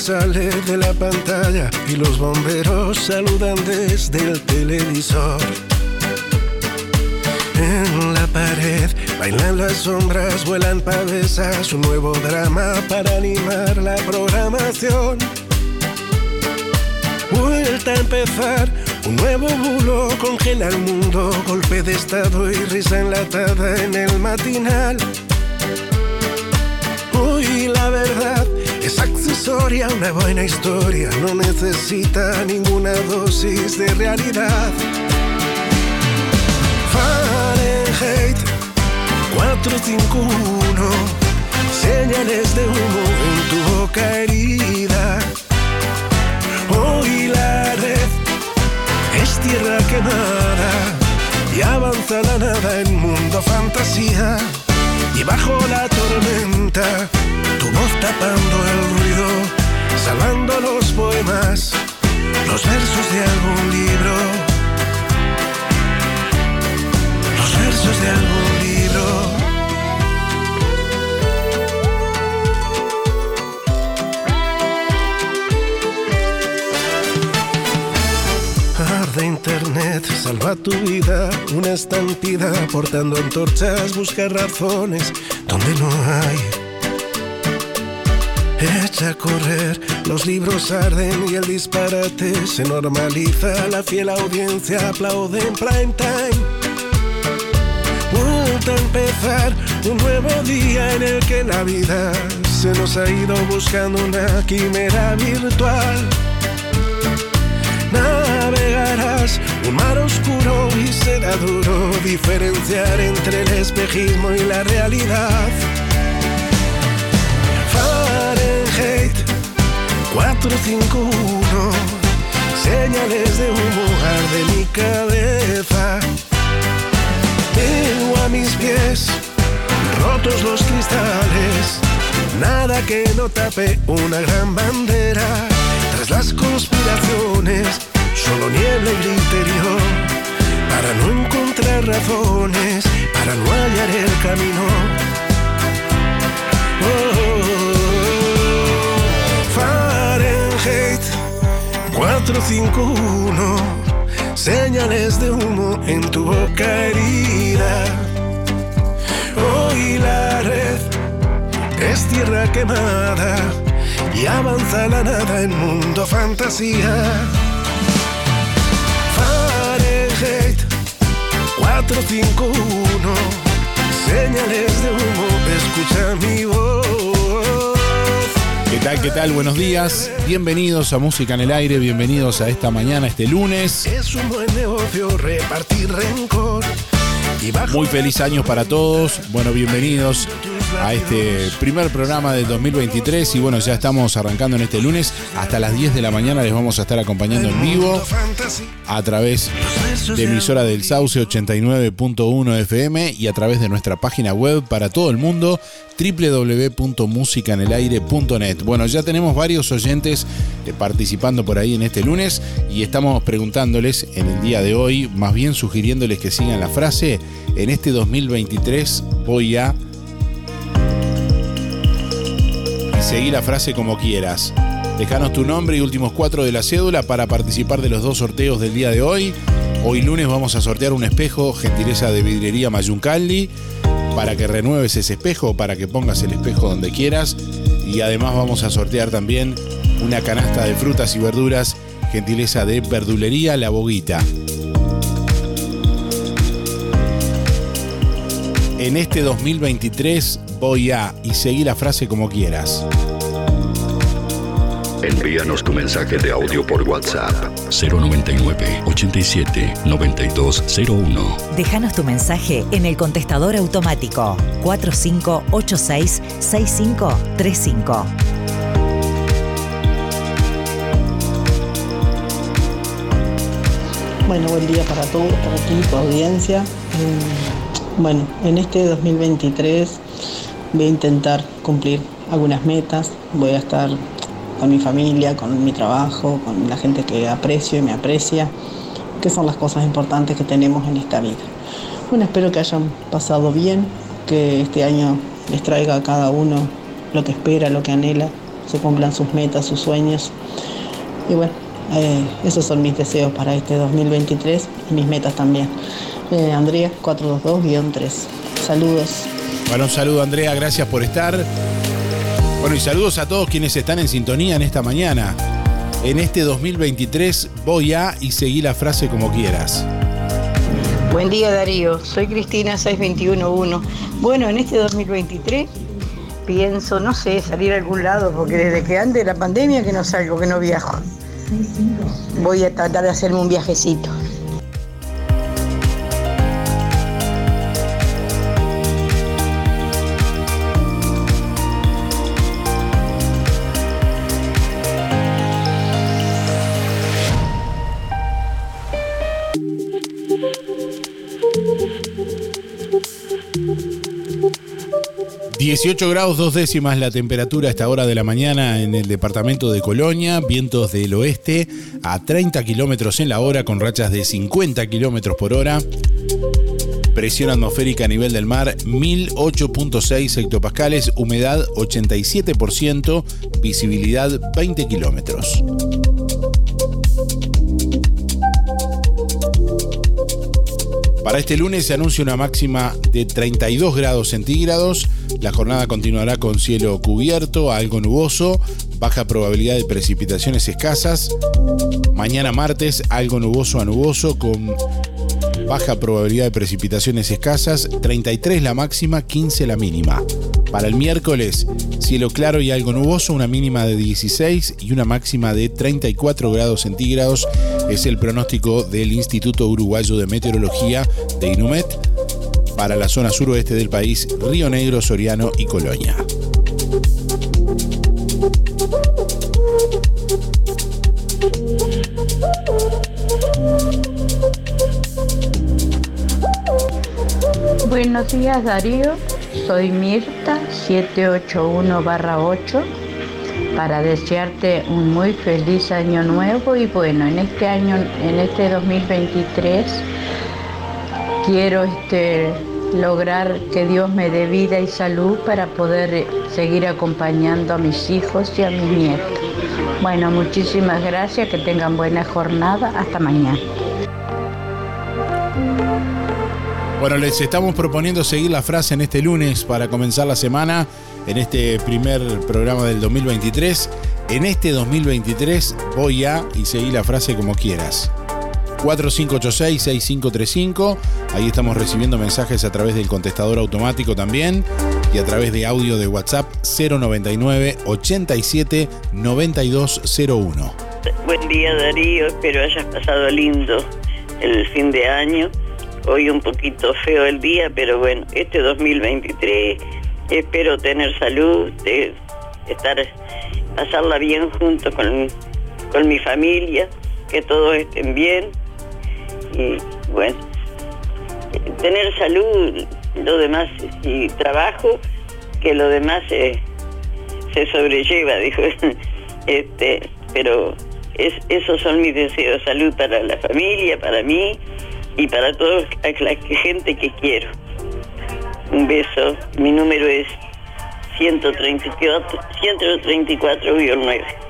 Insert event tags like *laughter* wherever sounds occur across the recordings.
Sale de la pantalla y los bomberos saludan desde el televisor. En la pared bailan las sombras, vuelan pavesas, un nuevo drama para animar la programación. Vuelta a empezar, un nuevo bulo congela el mundo, golpe de estado y risa enlatada en el matinal. Accesoria, una buena historia, no necesita ninguna dosis de realidad. Fahrenheit 451, señales de humo en tu boca herida. Hoy la red es tierra quemada y avanza la nada en mundo fantasía y bajo la tormenta tu voz tapando el ruido, salvando los poemas, los versos de algún libro, los versos de algún libro. Arde internet, salva tu vida, una estampida portando antorchas, busca razones donde no hay Echa a correr, los libros arden y el disparate se normaliza. La fiel audiencia aplaude en prime time. Vuelta a empezar un nuevo día en el que la vida se nos ha ido buscando una quimera virtual. Navegarás un mar oscuro y será duro diferenciar entre el espejismo y la realidad. 451 Señales de humo de mi cabeza. Tengo a mis pies Rotos los cristales Nada que no tape una gran bandera. Tras las conspiraciones Solo niebla el interior Para no encontrar razones Para no hallar el camino. Oh, 451 Señales de humo en tu boca herida. Hoy la red es tierra quemada Y avanza la nada en mundo fantasía. Fahrenheit 451 Señales de humo, escucha mi voz ¿Qué tal? ¿Qué tal? Buenos días. Bienvenidos a Música en el Aire, bienvenidos a esta mañana, este lunes. Es un buen negocio repartir rencor. Muy feliz año para todos. Bueno, bienvenidos a este primer programa del 2023 y bueno, ya estamos arrancando en este lunes. Hasta las 10 de la mañana les vamos a estar acompañando en vivo a través de emisora del Sauce 89.1 FM y a través de nuestra página web para todo el mundo www.musicanelaire.net. Bueno, ya tenemos varios oyentes eh, participando por ahí en este lunes y estamos preguntándoles en el día de hoy, más bien sugiriéndoles que sigan la frase, en este 2023 voy a seguir la frase como quieras. Dejanos tu nombre y últimos cuatro de la cédula para participar de los dos sorteos del día de hoy. Hoy lunes vamos a sortear un espejo, gentileza de vidriería Mayuncaldi, para que renueves ese espejo, para que pongas el espejo donde quieras. Y además vamos a sortear también una canasta de frutas y verduras, gentileza de verdulería La Boguita. En este 2023 voy a y seguí la frase como quieras. Envíanos tu mensaje de audio por WhatsApp 099 87 9201. Déjanos tu mensaje en el contestador automático 4586 6535. Bueno, buen día para todos, para ti, tu audiencia. Eh, bueno, en este 2023 voy a intentar cumplir algunas metas. Voy a estar con mi familia, con mi trabajo, con la gente que aprecio y me aprecia, que son las cosas importantes que tenemos en esta vida. Bueno, espero que hayan pasado bien, que este año les traiga a cada uno lo que espera, lo que anhela, se cumplan sus metas, sus sueños. Y bueno, eh, esos son mis deseos para este 2023 y mis metas también. Eh, Andrea 422-3. Saludos. Bueno, un saludo Andrea, gracias por estar. Bueno, y saludos a todos quienes están en sintonía en esta mañana. En este 2023 voy a y seguí la frase como quieras. Buen día Darío, soy Cristina 6211. Bueno, en este 2023 pienso, no sé, salir a algún lado, porque desde que ande la pandemia que no salgo, que no viajo. Voy a tratar de hacerme un viajecito. ...18 grados dos décimas la temperatura a esta hora de la mañana en el departamento de Colonia... ...vientos del oeste a 30 kilómetros en la hora con rachas de 50 kilómetros por hora... Presión atmosférica a nivel del mar 1008.6 hectopascales, humedad 87%, visibilidad 20 kilómetros. Para este lunes se anuncia una máxima de 32 grados centígrados. La jornada continuará con cielo cubierto, algo nuboso, baja probabilidad de precipitaciones escasas. Mañana martes, algo nuboso a nuboso con baja probabilidad de precipitaciones escasas, 33 la máxima, 15 la mínima. Para el miércoles, cielo claro y algo nuboso, una mínima de 16 y una máxima de 34 grados centígrados. Es el pronóstico del Instituto Uruguayo de Meteorología de Inumet para la zona suroeste del país, Río Negro, Soriano y Colonia. Buenos días Darío, soy Mirta 781-8 para desearte un muy feliz año nuevo y bueno, en este año, en este 2023 quiero este, lograr que Dios me dé vida y salud para poder seguir acompañando a mis hijos y a mis nietos. Bueno, muchísimas gracias, que tengan buena jornada, hasta mañana. Bueno, les estamos proponiendo seguir la frase en este lunes para comenzar la semana, en este primer programa del 2023. En este 2023 voy a y seguir la frase como quieras. 4586-6535. Ahí estamos recibiendo mensajes a través del contestador automático también y a través de audio de WhatsApp 099 87 9201. Buen día Darío, espero hayas pasado lindo el fin de año Hoy un poquito feo el día, pero bueno, este 2023 espero tener salud, estar, pasarla bien junto con, con mi familia, que todos estén bien y bueno, tener salud, lo demás y trabajo, que lo demás se, se sobrelleva, *laughs* dijo. Este, pero es, esos son mis deseos, salud para la familia, para mí y para toda la gente que quiero. Un beso. Mi número es 134, 134-9.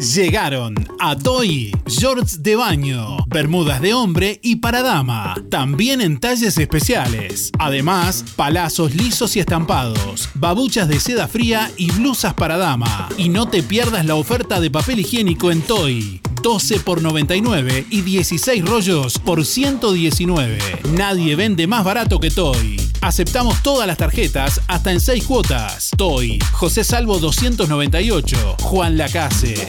Llegaron a Toy, shorts de baño, bermudas de hombre y para dama, también en talles especiales. Además, palazos lisos y estampados, babuchas de seda fría y blusas para dama. Y no te pierdas la oferta de papel higiénico en Toy. 12 por 99 y 16 rollos por 119. Nadie vende más barato que Toy. Aceptamos todas las tarjetas hasta en 6 cuotas. Toy, José Salvo 298, Juan Lacase.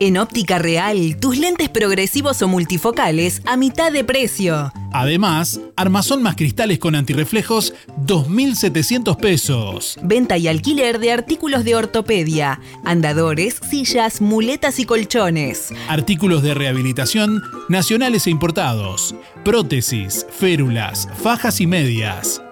En óptica real, tus lentes progresivos o multifocales a mitad de precio. Además, armazón más cristales con antirreflejos, 2.700 pesos. Venta y alquiler de artículos de ortopedia, andadores, sillas, muletas y colchones. Artículos de rehabilitación nacionales e importados. Prótesis, férulas, fajas y medias.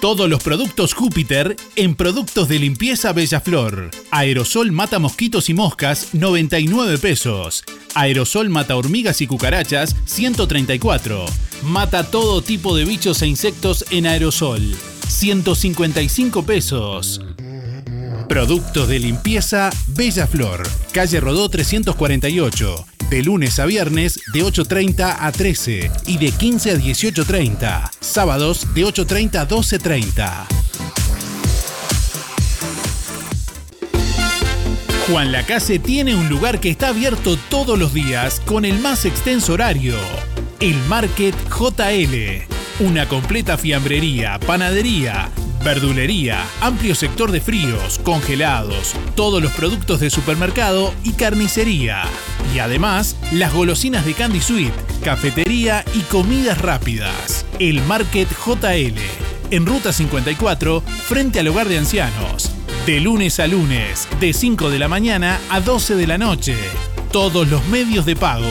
Todos los productos Júpiter en productos de limpieza Bellaflor. Aerosol mata mosquitos y moscas, 99 pesos. Aerosol mata hormigas y cucarachas, 134. Mata todo tipo de bichos e insectos en aerosol, 155 pesos. Productos de limpieza Bella Flor, calle Rodó 348. De lunes a viernes de 8.30 a 13 y de 15 a 18.30. Sábados de 8.30 a 12.30. Juan Lacase tiene un lugar que está abierto todos los días con el más extenso horario. El Market JL. Una completa fiambrería, panadería, verdulería, amplio sector de fríos, congelados, todos los productos de supermercado y carnicería. Y además, las golosinas de Candy Sweet, cafetería y comidas rápidas. El Market JL. En Ruta 54, frente al hogar de ancianos. De lunes a lunes, de 5 de la mañana a 12 de la noche. Todos los medios de pago.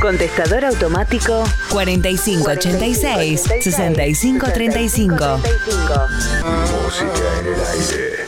Contestador automático 4586 6535. Música en el aire.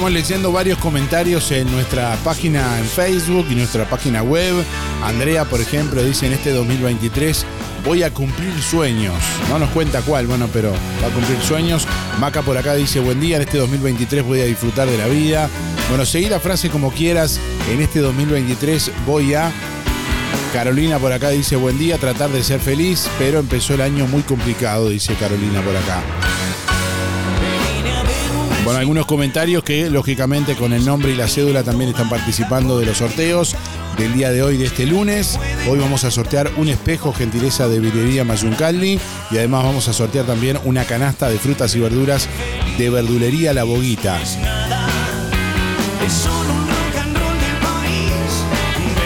Estamos leyendo varios comentarios en nuestra página en Facebook y nuestra página web. Andrea, por ejemplo, dice en este 2023 voy a cumplir sueños. No nos cuenta cuál, bueno, pero va a cumplir sueños. Maca por acá dice buen día, en este 2023 voy a disfrutar de la vida. Bueno, seguí la frase como quieras. En este 2023 voy a Carolina por acá dice buen día, tratar de ser feliz, pero empezó el año muy complicado, dice Carolina por acá. Bueno, algunos comentarios que lógicamente con el nombre y la cédula también están participando de los sorteos del día de hoy, de este lunes. Hoy vamos a sortear un espejo gentileza de Virrería Mayuncaldi y además vamos a sortear también una canasta de frutas y verduras de verdulería La Boguita.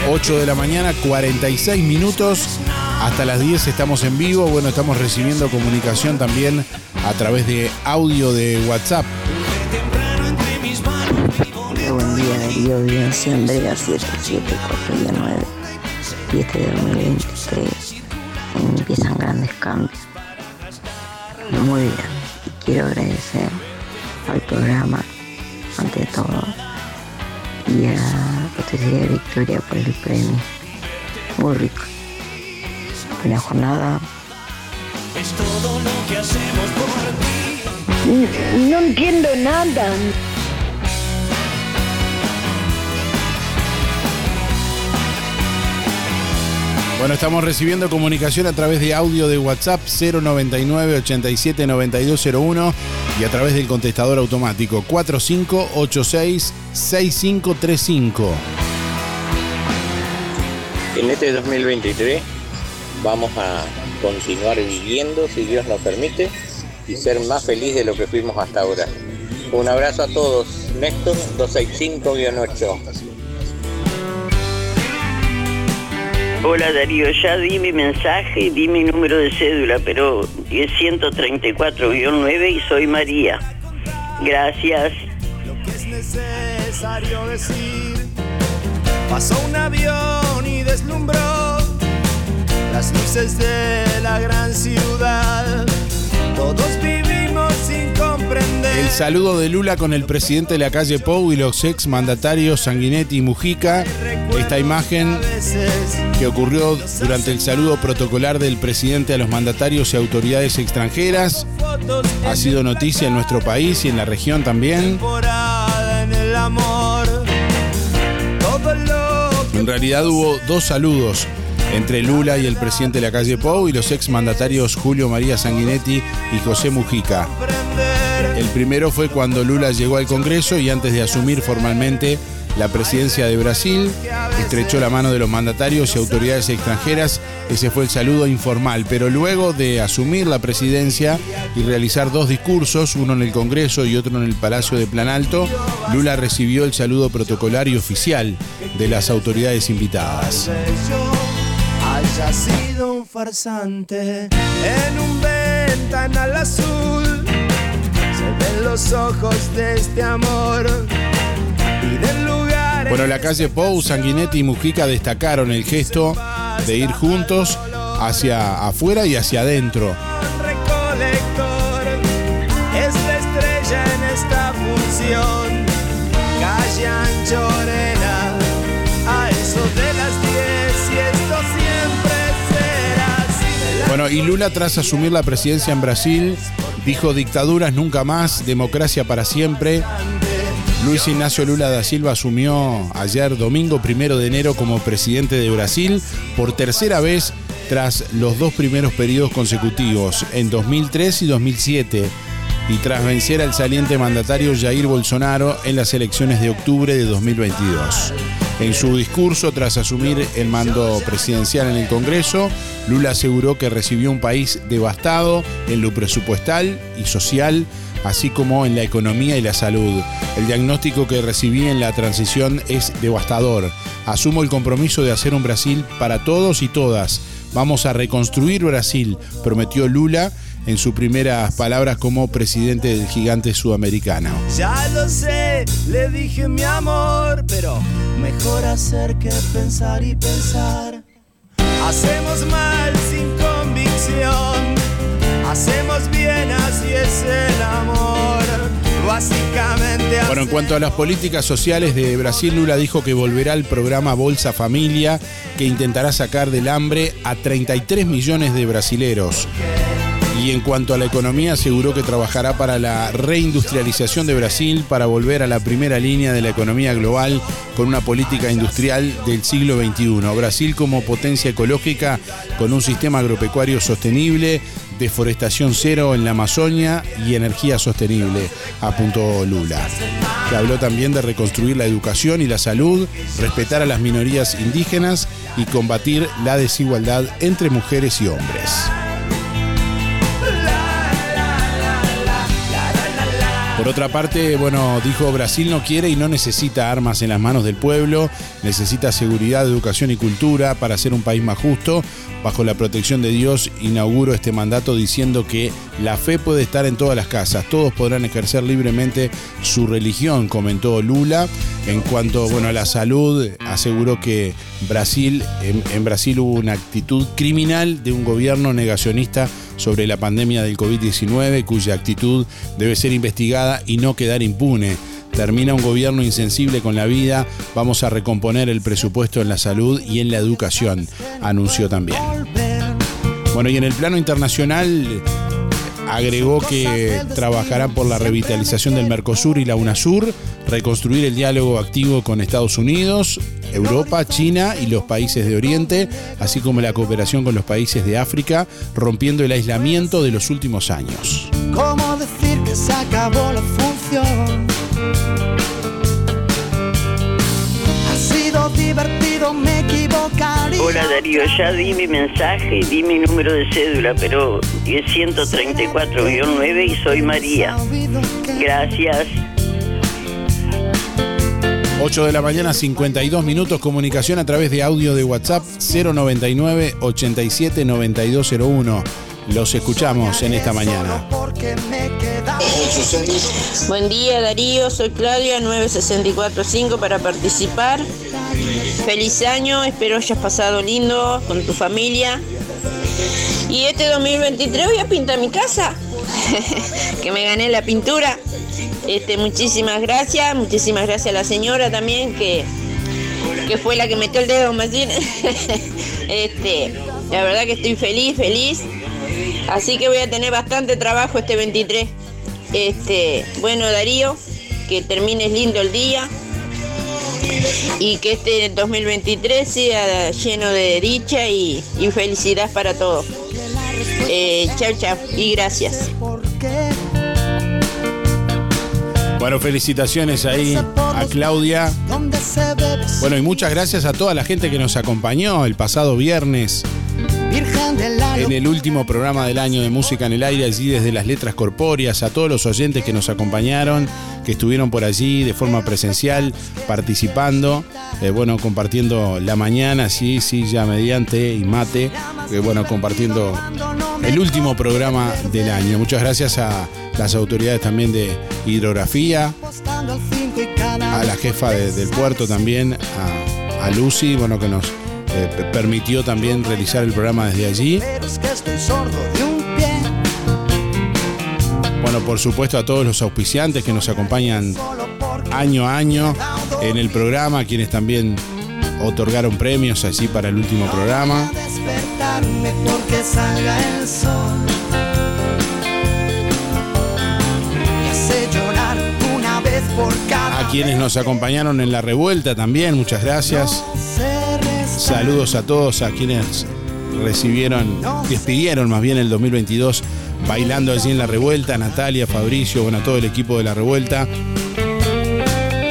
8 de la mañana, 46 minutos. Hasta las 10 estamos en vivo. Bueno, estamos recibiendo comunicación también a través de audio de WhatsApp. Buen día, Darío, Audiencia Andrea 7749. Y este 2023 empiezan grandes cambios. Muy bien. Y quiero agradecer al programa, ante todo, y a de Victoria por el premio. Muy rico. Buena jornada. Es todo lo que hacemos por ti. No entiendo nada. Bueno, estamos recibiendo comunicación a través de audio de WhatsApp 099 87 9201 y a través del contestador automático 4586 6535. En este 2023 vamos a continuar viviendo, si Dios nos permite, y ser más feliz de lo que fuimos hasta ahora. Un abrazo a todos. Néstor 265-8. Hola Darío, ya di mi mensaje di mi número de cédula, pero es 134-9 y soy María. Gracias. Lo que es necesario decir. Pasó un avión y deslumbró las luces de la gran ciudad. Todos comprender. El saludo de Lula con el presidente de la calle Pou y los ex mandatarios Sanguinetti y Mujica. Esta imagen que ocurrió durante el saludo protocolar del presidente a los mandatarios y autoridades extranjeras ha sido noticia en nuestro país y en la región también. En realidad hubo dos saludos entre Lula y el presidente de la calle Pou y los ex mandatarios Julio María Sanguinetti y José Mujica. El primero fue cuando Lula llegó al Congreso y antes de asumir formalmente la presidencia de Brasil, estrechó la mano de los mandatarios y autoridades extranjeras. Ese fue el saludo informal, pero luego de asumir la presidencia y realizar dos discursos, uno en el Congreso y otro en el Palacio de Plan Alto, Lula recibió el saludo protocolario oficial de las autoridades invitadas. Haya sido un farsante en un ventanal azul. Se ven los ojos de este amor bueno, la calle Pou, Sanguinetti y Mujica destacaron el gesto de ir juntos hacia afuera y hacia adentro. Y Lula tras asumir la presidencia en Brasil dijo dictaduras nunca más, democracia para siempre Luis Ignacio Lula da Silva asumió ayer domingo primero de enero como presidente de Brasil por tercera vez tras los dos primeros periodos consecutivos, en 2003 y 2007, y tras vencer al saliente mandatario Jair Bolsonaro en las elecciones de octubre de 2022. En su discurso tras asumir el mando presidencial en el Congreso, Lula aseguró que recibió un país devastado en lo presupuestal y social así como en la economía y la salud. El diagnóstico que recibí en la transición es devastador. Asumo el compromiso de hacer un Brasil para todos y todas. Vamos a reconstruir Brasil, prometió Lula en sus primeras palabras como presidente del gigante sudamericano. Ya lo sé, le dije mi amor, pero mejor hacer que pensar y pensar. Hacemos mal sin convicción Hacemos bien, así es el amor. Básicamente Bueno, en cuanto a las políticas sociales de Brasil, Lula dijo que volverá al programa Bolsa Familia, que intentará sacar del hambre a 33 millones de brasileros. Y en cuanto a la economía, aseguró que trabajará para la reindustrialización de Brasil, para volver a la primera línea de la economía global con una política industrial del siglo XXI. Brasil como potencia ecológica con un sistema agropecuario sostenible, deforestación cero en la Amazonia y energía sostenible, apuntó Lula. Que habló también de reconstruir la educación y la salud, respetar a las minorías indígenas y combatir la desigualdad entre mujeres y hombres. Por otra parte, bueno, dijo Brasil no quiere y no necesita armas en las manos del pueblo, necesita seguridad, educación y cultura para ser un país más justo. Bajo la protección de Dios inauguro este mandato diciendo que la fe puede estar en todas las casas, todos podrán ejercer libremente su religión, comentó Lula. En cuanto bueno, a la salud, aseguró que Brasil, en, en Brasil hubo una actitud criminal de un gobierno negacionista sobre la pandemia del COVID-19, cuya actitud debe ser investigada y no quedar impune. Termina un gobierno insensible con la vida, vamos a recomponer el presupuesto en la salud y en la educación, anunció también. Bueno, y en el plano internacional agregó que trabajará por la revitalización del Mercosur y la UNASUR, reconstruir el diálogo activo con Estados Unidos, Europa, China y los países de Oriente, así como la cooperación con los países de África, rompiendo el aislamiento de los últimos años. ¿Cómo decir que se acabó la función? Divertido, me equivocaría. Hola Darío, ya di mi mensaje y di mi número de cédula, pero es 134-9 y soy María. Gracias. 8 de la mañana, 52 minutos, comunicación a través de audio de WhatsApp 099 87 9201. Los escuchamos en esta mañana. Buen día Darío, soy Claudia 9645 para participar. Feliz año, espero hayas pasado lindo con tu familia. Y este 2023 voy a pintar mi casa, *laughs* que me gané la pintura. Este, muchísimas gracias, muchísimas gracias a la señora también que, que fue la que metió el dedo más bien. *laughs* este, la verdad que estoy feliz, feliz. Así que voy a tener bastante trabajo este 23. Este, bueno Darío, que termines lindo el día y que este 2023 sea lleno de dicha y, y felicidad para todos. Eh, chao, chao y gracias. Bueno, felicitaciones ahí a Claudia. Bueno, y muchas gracias a toda la gente que nos acompañó el pasado viernes en el último programa del año de Música en el Aire, allí desde las letras corpóreas, a todos los oyentes que nos acompañaron, que estuvieron por allí de forma presencial, participando, eh, bueno, compartiendo la mañana, sí, sí, ya mediante y mate, eh, bueno, compartiendo el último programa del año. Muchas gracias a las autoridades también de hidrografía, a la jefa de- del puerto también, a, a Lucy, bueno, que nos eh, permitió también realizar el programa desde allí. Bueno, por supuesto a todos los auspiciantes que nos acompañan año a año en el programa, quienes también otorgaron premios allí para el último programa. A quienes nos acompañaron en la revuelta también, muchas gracias. Saludos a todos, a quienes recibieron, despidieron más bien el 2022 bailando allí en la revuelta, Natalia, Fabricio, bueno, a todo el equipo de la revuelta.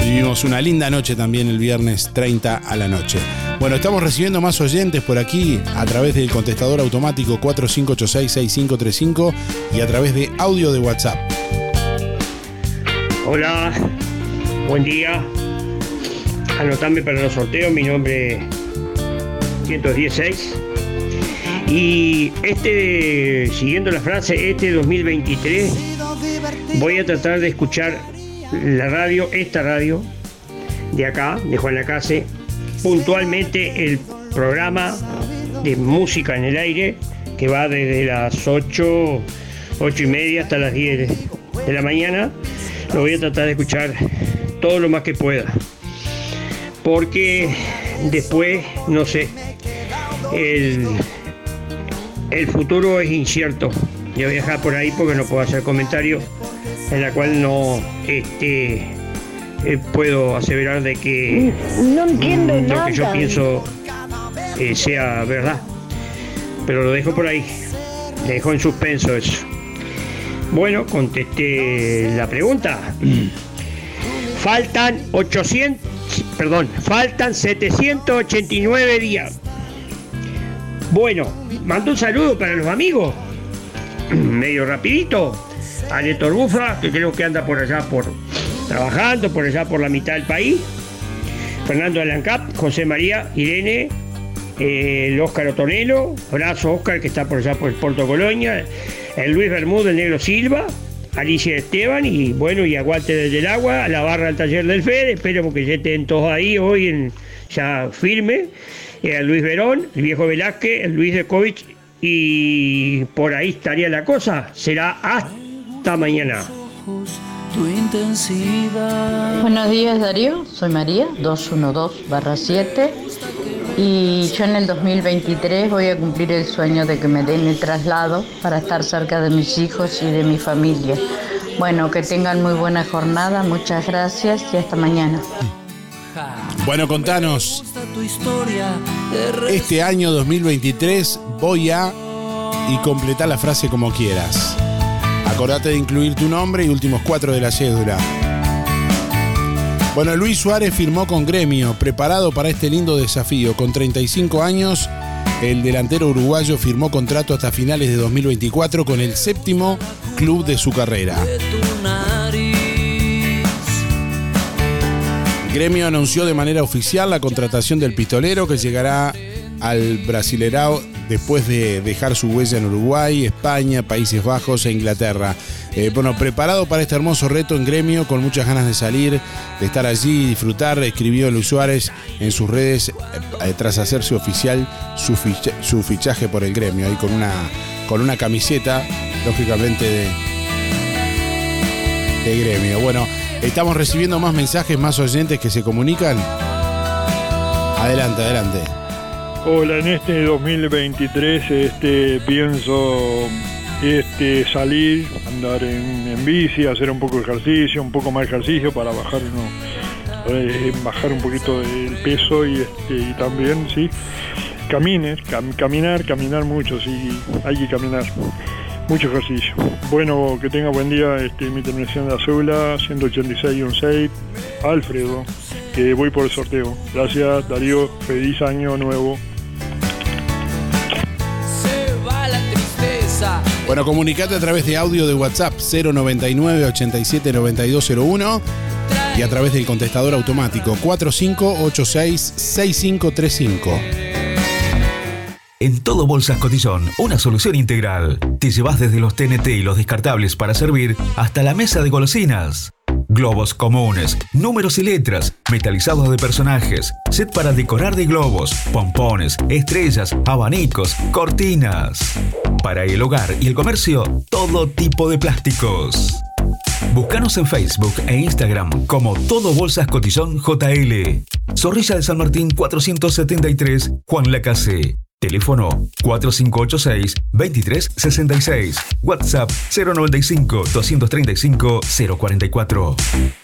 Vivimos una linda noche también el viernes 30 a la noche. Bueno, estamos recibiendo más oyentes por aquí a través del contestador automático 4586-6535 y a través de audio de WhatsApp. Hola, buen día. Anotame para los sorteos, mi nombre es 116. Y este, siguiendo la frase, este 2023 voy a tratar de escuchar la radio, esta radio de acá, de Juan Lacase, puntualmente el programa de música en el aire que va desde las 8, 8 y media hasta las 10 de la mañana lo voy a tratar de escuchar todo lo más que pueda. Porque después, no sé, el, el futuro es incierto. Yo voy a dejar por ahí porque no puedo hacer comentarios en la cual no este, eh, puedo aseverar de que No entiendo mm, lo que yo pienso eh, sea verdad. Pero lo dejo por ahí. Le dejo en suspenso eso. Bueno, contesté la pregunta. Faltan 800, perdón, faltan 789 días. Bueno, mando un saludo para los amigos. *clears throat* Medio rapidito. A Néstor Bufa, que creo que anda por allá por trabajando, por allá por la mitad del país. Fernando Alancap, José María, Irene, eh, el Óscar Otonelo, abrazo Óscar que está por allá por el Puerto Colonia, el Luis Bermúdez, el Negro Silva, Alicia Esteban y bueno, y aguante desde el agua, a la barra del taller del Fede, espero que ya estén todos ahí hoy en, ya firme, eh, el Luis Verón, el viejo Velázquez, el Luis Dekovic y por ahí estaría la cosa, será hasta mañana. tu intensidad. Buenos días Darío, soy María, 212-7 y yo en el 2023 voy a cumplir el sueño de que me den el traslado para estar cerca de mis hijos y de mi familia. Bueno, que tengan muy buena jornada, muchas gracias y hasta mañana. Bueno, contanos, este año 2023 voy a y completar la frase como quieras. Acordate de incluir tu nombre y últimos cuatro de la cédula. Bueno, Luis Suárez firmó con Gremio, preparado para este lindo desafío. Con 35 años, el delantero uruguayo firmó contrato hasta finales de 2024 con el séptimo club de su carrera. Gremio anunció de manera oficial la contratación del pistolero que llegará al Brasilerao después de dejar su huella en Uruguay, España, Países Bajos e Inglaterra. Eh, bueno, preparado para este hermoso reto en Gremio, con muchas ganas de salir, de estar allí y disfrutar, escribió Luis Suárez en sus redes eh, tras hacerse oficial su, su fichaje por el Gremio, ahí con una, con una camiseta, lógicamente, de, de Gremio. Bueno, estamos recibiendo más mensajes, más oyentes que se comunican. Adelante, adelante. Hola, en este 2023 este, pienso este, salir, andar en, bici, hacer un poco de ejercicio, un poco más de ejercicio para bajar, uno- eh, bajar un poquito el peso y, este, y también, sí, camines, cam- caminar, caminar mucho, sí, hay que caminar. Mucho ejercicio. Bueno, que tenga buen día. Este, mi terminación de Azula, 186-16, Alfredo, que voy por el sorteo. Gracias, Darío. Feliz año nuevo. Se va la tristeza. Bueno, comunicate a través de audio de WhatsApp 099 87 9201 y a través del contestador automático 4586 6535. En todo Bolsas Cotillón, una solución integral. Te llevas desde los TNT y los descartables para servir hasta la mesa de golosinas. Globos comunes, números y letras, metalizados de personajes, set para decorar de globos, pompones, estrellas, abanicos, cortinas. Para el hogar y el comercio, todo tipo de plásticos. Búscanos en Facebook e Instagram como Todo Bolsas Cotillón JL. Zorrilla de San Martín 473, Juan Lacase. Teléfono 4586-2366. WhatsApp 095-235-044.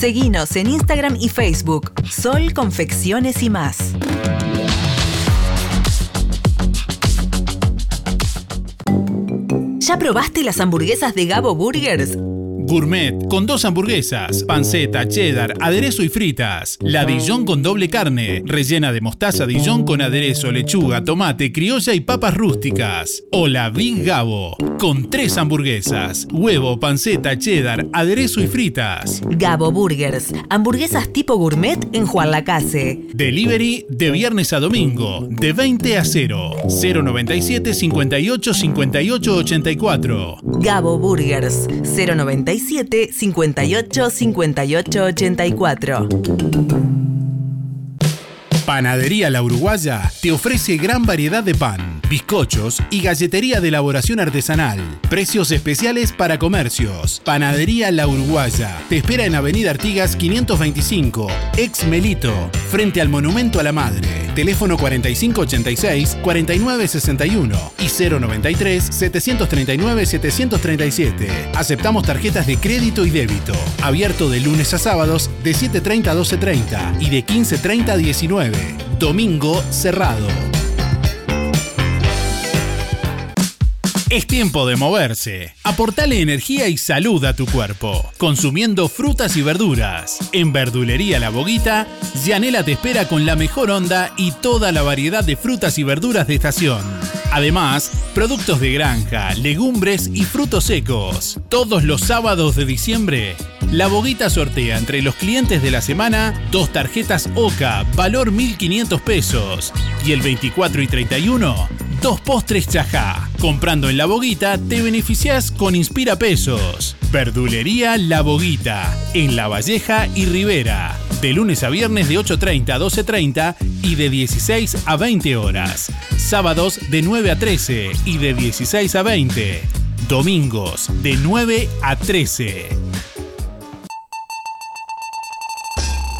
Seguinos en Instagram y Facebook, Sol Confecciones y más. ¿Ya probaste las hamburguesas de Gabo Burgers? Gourmet con dos hamburguesas, panceta, cheddar, aderezo y fritas. La Dijon con doble carne, rellena de mostaza Dijon con aderezo, lechuga, tomate, criolla y papas rústicas. O la Big Gabo con tres hamburguesas, huevo, panceta, cheddar, aderezo y fritas. Gabo Burgers, hamburguesas tipo gourmet en Juan Lacase. Delivery de viernes a domingo, de 20 a 0. 097 58 58 84. Gabo Burgers, 097 58 58 84. Panadería La Uruguaya te ofrece gran variedad de pan, bizcochos y galletería de elaboración artesanal. Precios especiales para comercios. Panadería La Uruguaya te espera en Avenida Artigas 525, ex Melito, frente al Monumento a la Madre. Teléfono 4586-4961 y 093-739-737. Aceptamos tarjetas de crédito y débito. Abierto de lunes a sábados de 7.30 a 12.30 y de 15.30 a 19. Domingo cerrado. Es tiempo de moverse. Aportale energía y salud a tu cuerpo, consumiendo frutas y verduras. En Verdulería La Boguita, Yanela te espera con la mejor onda y toda la variedad de frutas y verduras de estación. Además, productos de granja, legumbres y frutos secos. Todos los sábados de diciembre, La Boguita sortea entre los clientes de la semana dos tarjetas OCA, valor 1.500 pesos. Y el 24 y 31, dos postres chajá. Comprando en La Boguita te beneficias con Inspira Pesos. Verdulería La Boguita, en La Valleja y Rivera. De lunes a viernes de 8.30 a 12.30 y de 16 a 20 horas. Sábados de 9 a 13 y de 16 a 20. Domingos de 9 a 13.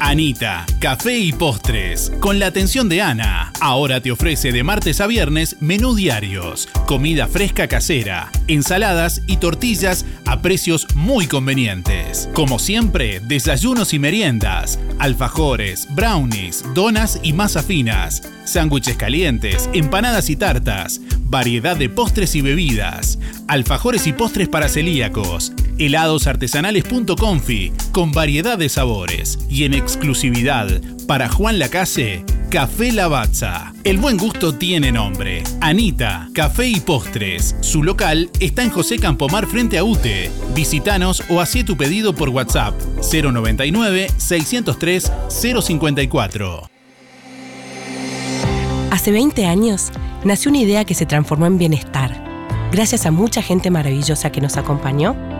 Anita, café y postres, con la atención de Ana. Ahora te ofrece de martes a viernes menú diarios, comida fresca casera, ensaladas y tortillas a precios muy convenientes. Como siempre, desayunos y meriendas, alfajores, brownies, donas y masas finas, sándwiches calientes, empanadas y tartas, variedad de postres y bebidas, alfajores y postres para celíacos, heladosartesanales.confi con variedad de sabores y en exclusividad para Juan Lacase, Café Lavazza. El buen gusto tiene nombre. Anita, Café y Postres. Su local está en José Campomar frente a UTE. Visítanos o hacé tu pedido por WhatsApp 099 603 054. Hace 20 años nació una idea que se transformó en bienestar, gracias a mucha gente maravillosa que nos acompañó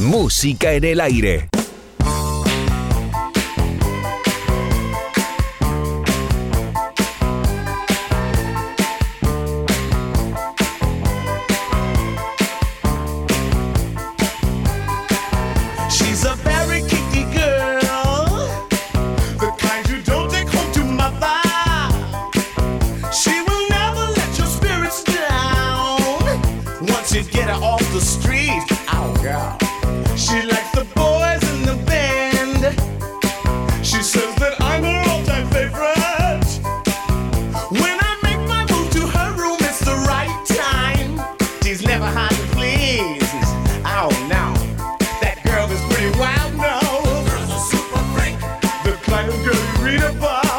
Música en el aire. everybody.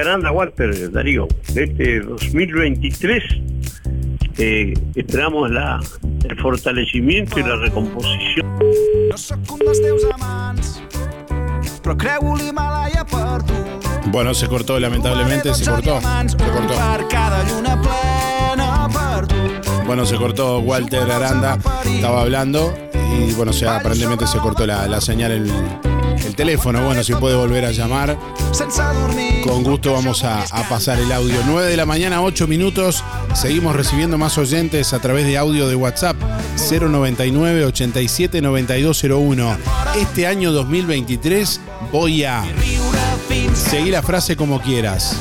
Aranda Walter, Darío, de este 2023 eh, esperamos la, el fortalecimiento y la recomposición. No sóc un dels teus amants, però creu l'Himalaya per tu. Bueno, se cortó, lamentablemente, se cortó. Se cortó. Bueno, se cortó Walter Aranda, estaba hablando y bueno, o sea, aparentemente se cortó la, la señal, el, el teléfono. Bueno, si puede volver a llamar. Con gusto vamos a, a pasar el audio. 9 de la mañana, 8 minutos. Seguimos recibiendo más oyentes a través de audio de WhatsApp 099 87 9201. Este año 2023 voy a seguir la frase como quieras.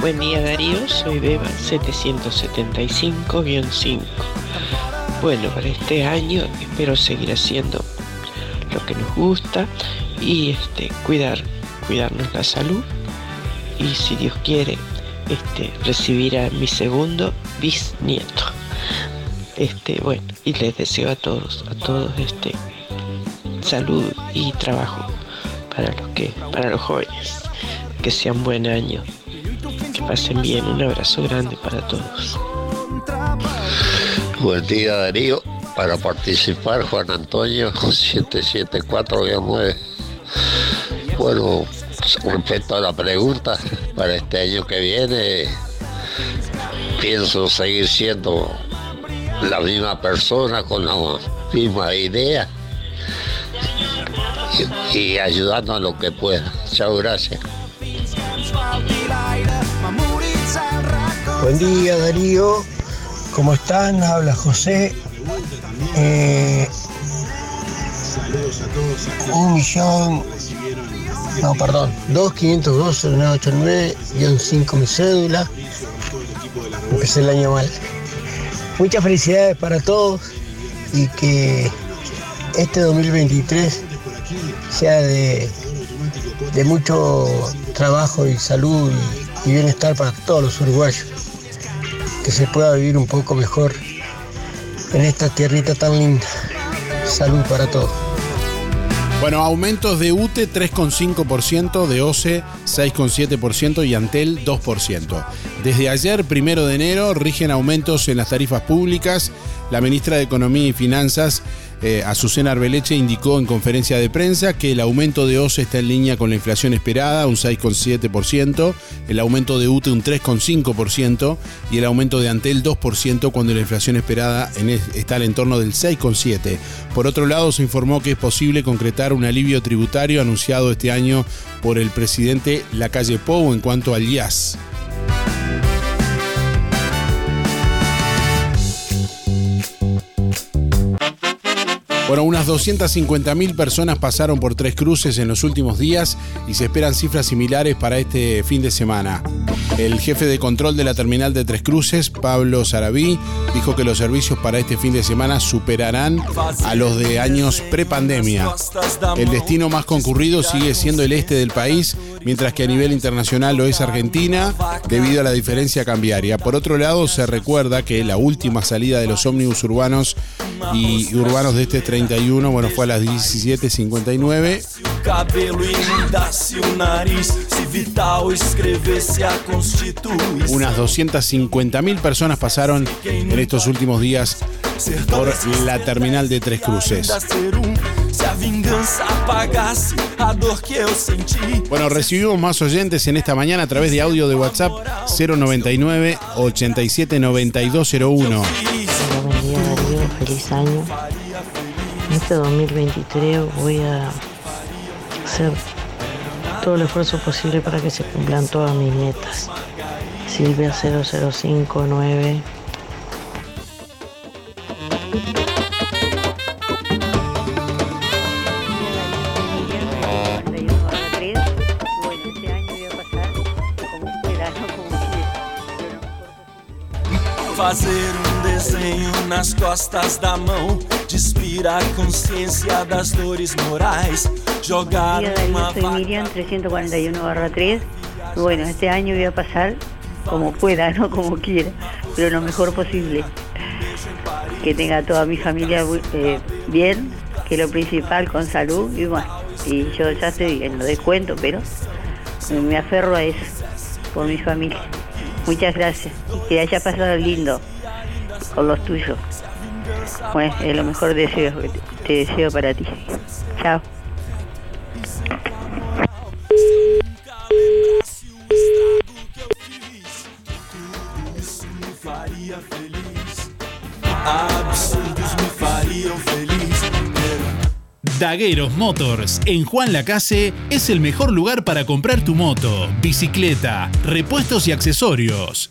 Buen día Darío, soy Beba 775-5. Bueno, para este año espero seguir haciendo lo que nos gusta y este, cuidar, cuidarnos la salud y si Dios quiere, este, recibir a mi segundo bisnieto. Este, bueno, y les deseo a todos, a todos este salud y trabajo para los que, para los jóvenes. Que sea un buen año. Que pasen bien. Un abrazo grande para todos. Buen día Darío, para participar Juan Antonio 774-9. Bueno, respecto a la pregunta, para este año que viene pienso seguir siendo la misma persona con la misma idea y, ayudando a lo que pueda. Chao, gracias. Buen día Darío, ¿cómo están? Habla José. Eh, un millón, no, perdón, 2-502-0989-5 mi cédula. Empecé el año mal. Muchas felicidades para todos y que este 2023 sea de, de mucho trabajo y salud y, y bienestar para todos los uruguayos. Que se pueda vivir un poco mejor en esta tierrita tan linda. Salud para todos. Bueno, aumentos de UTE 3,5%, de OCE 6,7% y Antel 2%. Desde ayer, primero de enero, rigen aumentos en las tarifas públicas. La ministra de Economía y Finanzas eh, Azucena Arbeleche indicó en conferencia de prensa que el aumento de OCE está en línea con la inflación esperada, un 6,7%, el aumento de UTE un 3,5% y el aumento de Antel 2% cuando la inflación esperada en es- está al entorno del 6,7%. Por otro lado, se informó que es posible concretar un alivio tributario anunciado este año por el presidente Lacalle Pou en cuanto al IAS. Bueno, unas 250.000 personas pasaron por Tres Cruces en los últimos días y se esperan cifras similares para este fin de semana. El jefe de control de la terminal de Tres Cruces, Pablo Sarabí, dijo que los servicios para este fin de semana superarán a los de años prepandemia. El destino más concurrido sigue siendo el este del país, mientras que a nivel internacional lo es Argentina, debido a la diferencia cambiaria. Por otro lado, se recuerda que la última salida de los ómnibus urbanos y urbanos de este 31, bueno, fue a las 17.59. cabelo inundasse o nariz, se Vital escrevesse a Constituição. Unas 250.000 personas pasaron en estos últimos días por la terminal de Tres Cruces. Um. Bueno, recibimos más oyentes en esta mañana a través de audio de WhatsApp 099 87 9201. Buen día Darío, feliz año. En este 2023 voy a hacer todo el esfuerzo posible para que se cumplan todas mis metas. Silvia 0059. Fazer um desenho nas costas da mão, despir a consciência das dores morais, jogar uma soy Miriam 341 3. Bueno, este año voy a pasar como pueda, no *laughs* como quiera, pero lo mejor posible. Que tenga toda mi familia eh, bien, que lo principal con salud y bueno, y yo ya estoy en lo descuento, pero me aferro a eso por mi familia. Muchas gracias y que haya pasado lindo con los tuyos. Bueno, es lo mejor deseo te- deseo para ti. Chao. Dagueros Motors en Juan Lacase es el mejor lugar para comprar tu moto, bicicleta, repuestos y accesorios.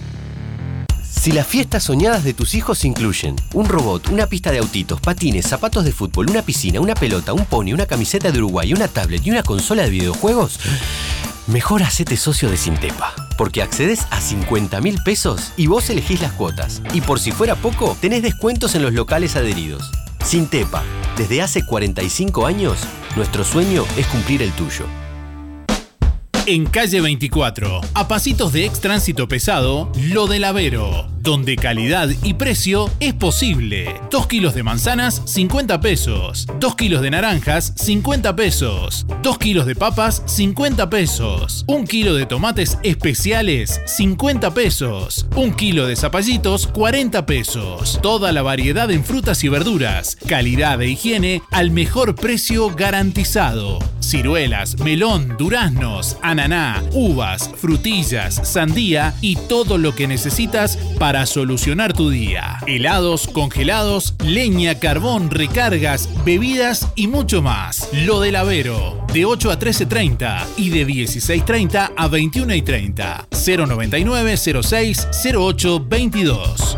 Si las fiestas soñadas de tus hijos incluyen un robot, una pista de autitos, patines, zapatos de fútbol, una piscina, una pelota, un pony, una camiseta de Uruguay, una tablet y una consola de videojuegos, mejor hacete socio de Sintepa. Porque accedes a 50 mil pesos y vos elegís las cuotas. Y por si fuera poco, tenés descuentos en los locales adheridos. Sintepa, desde hace 45 años, nuestro sueño es cumplir el tuyo. En calle 24, a pasitos de ex tránsito pesado, Lo del Avero, donde calidad y precio es posible. 2 kilos de manzanas, 50 pesos. 2 kilos de naranjas, 50 pesos. 2 kilos de papas, 50 pesos. 1 kilo de tomates especiales, 50 pesos. 1 kilo de zapallitos, 40 pesos. Toda la variedad en frutas y verduras. Calidad e higiene al mejor precio garantizado. Ciruelas, melón, duraznos, ananá, uvas, frutillas, sandía y todo lo que necesitas para solucionar tu día. Helados, congelados, leña, carbón, recargas, bebidas y mucho más. Lo del Avero, de 8 a 13.30 y de 16.30 a 21.30. 099 06 08 22.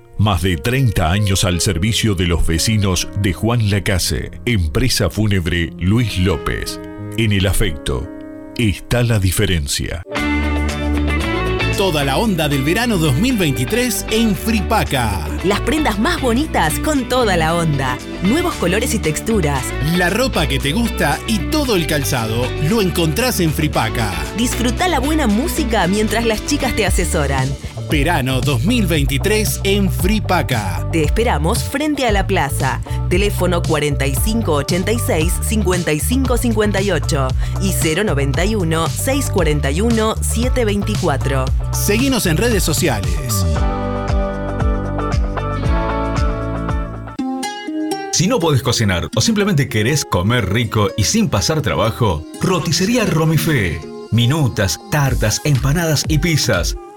Más de 30 años al servicio de los vecinos de Juan Lacase, empresa fúnebre Luis López. En el afecto está la diferencia. Toda la onda del verano 2023 en Fripaca. Las prendas más bonitas con toda la onda. Nuevos colores y texturas. La ropa que te gusta y todo el calzado lo encontrás en Fripaca. Disfruta la buena música mientras las chicas te asesoran. Verano 2023 en Fripaca. Te esperamos frente a la plaza. Teléfono 4586-5558 y 091-641-724. Seguinos en redes sociales. Si no podés cocinar o simplemente querés comer rico y sin pasar trabajo, roticería Romifé. Minutas, tartas, empanadas y pizzas.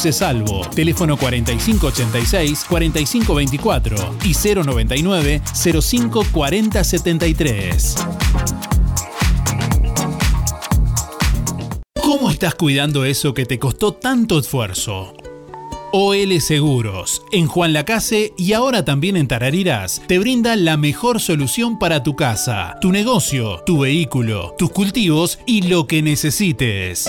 Salvo. Teléfono 4586-4524 y 099-054073. ¿Cómo estás cuidando eso que te costó tanto esfuerzo? OL Seguros, en Juan Lacase y ahora también en Tarariras, te brinda la mejor solución para tu casa, tu negocio, tu vehículo, tus cultivos y lo que necesites.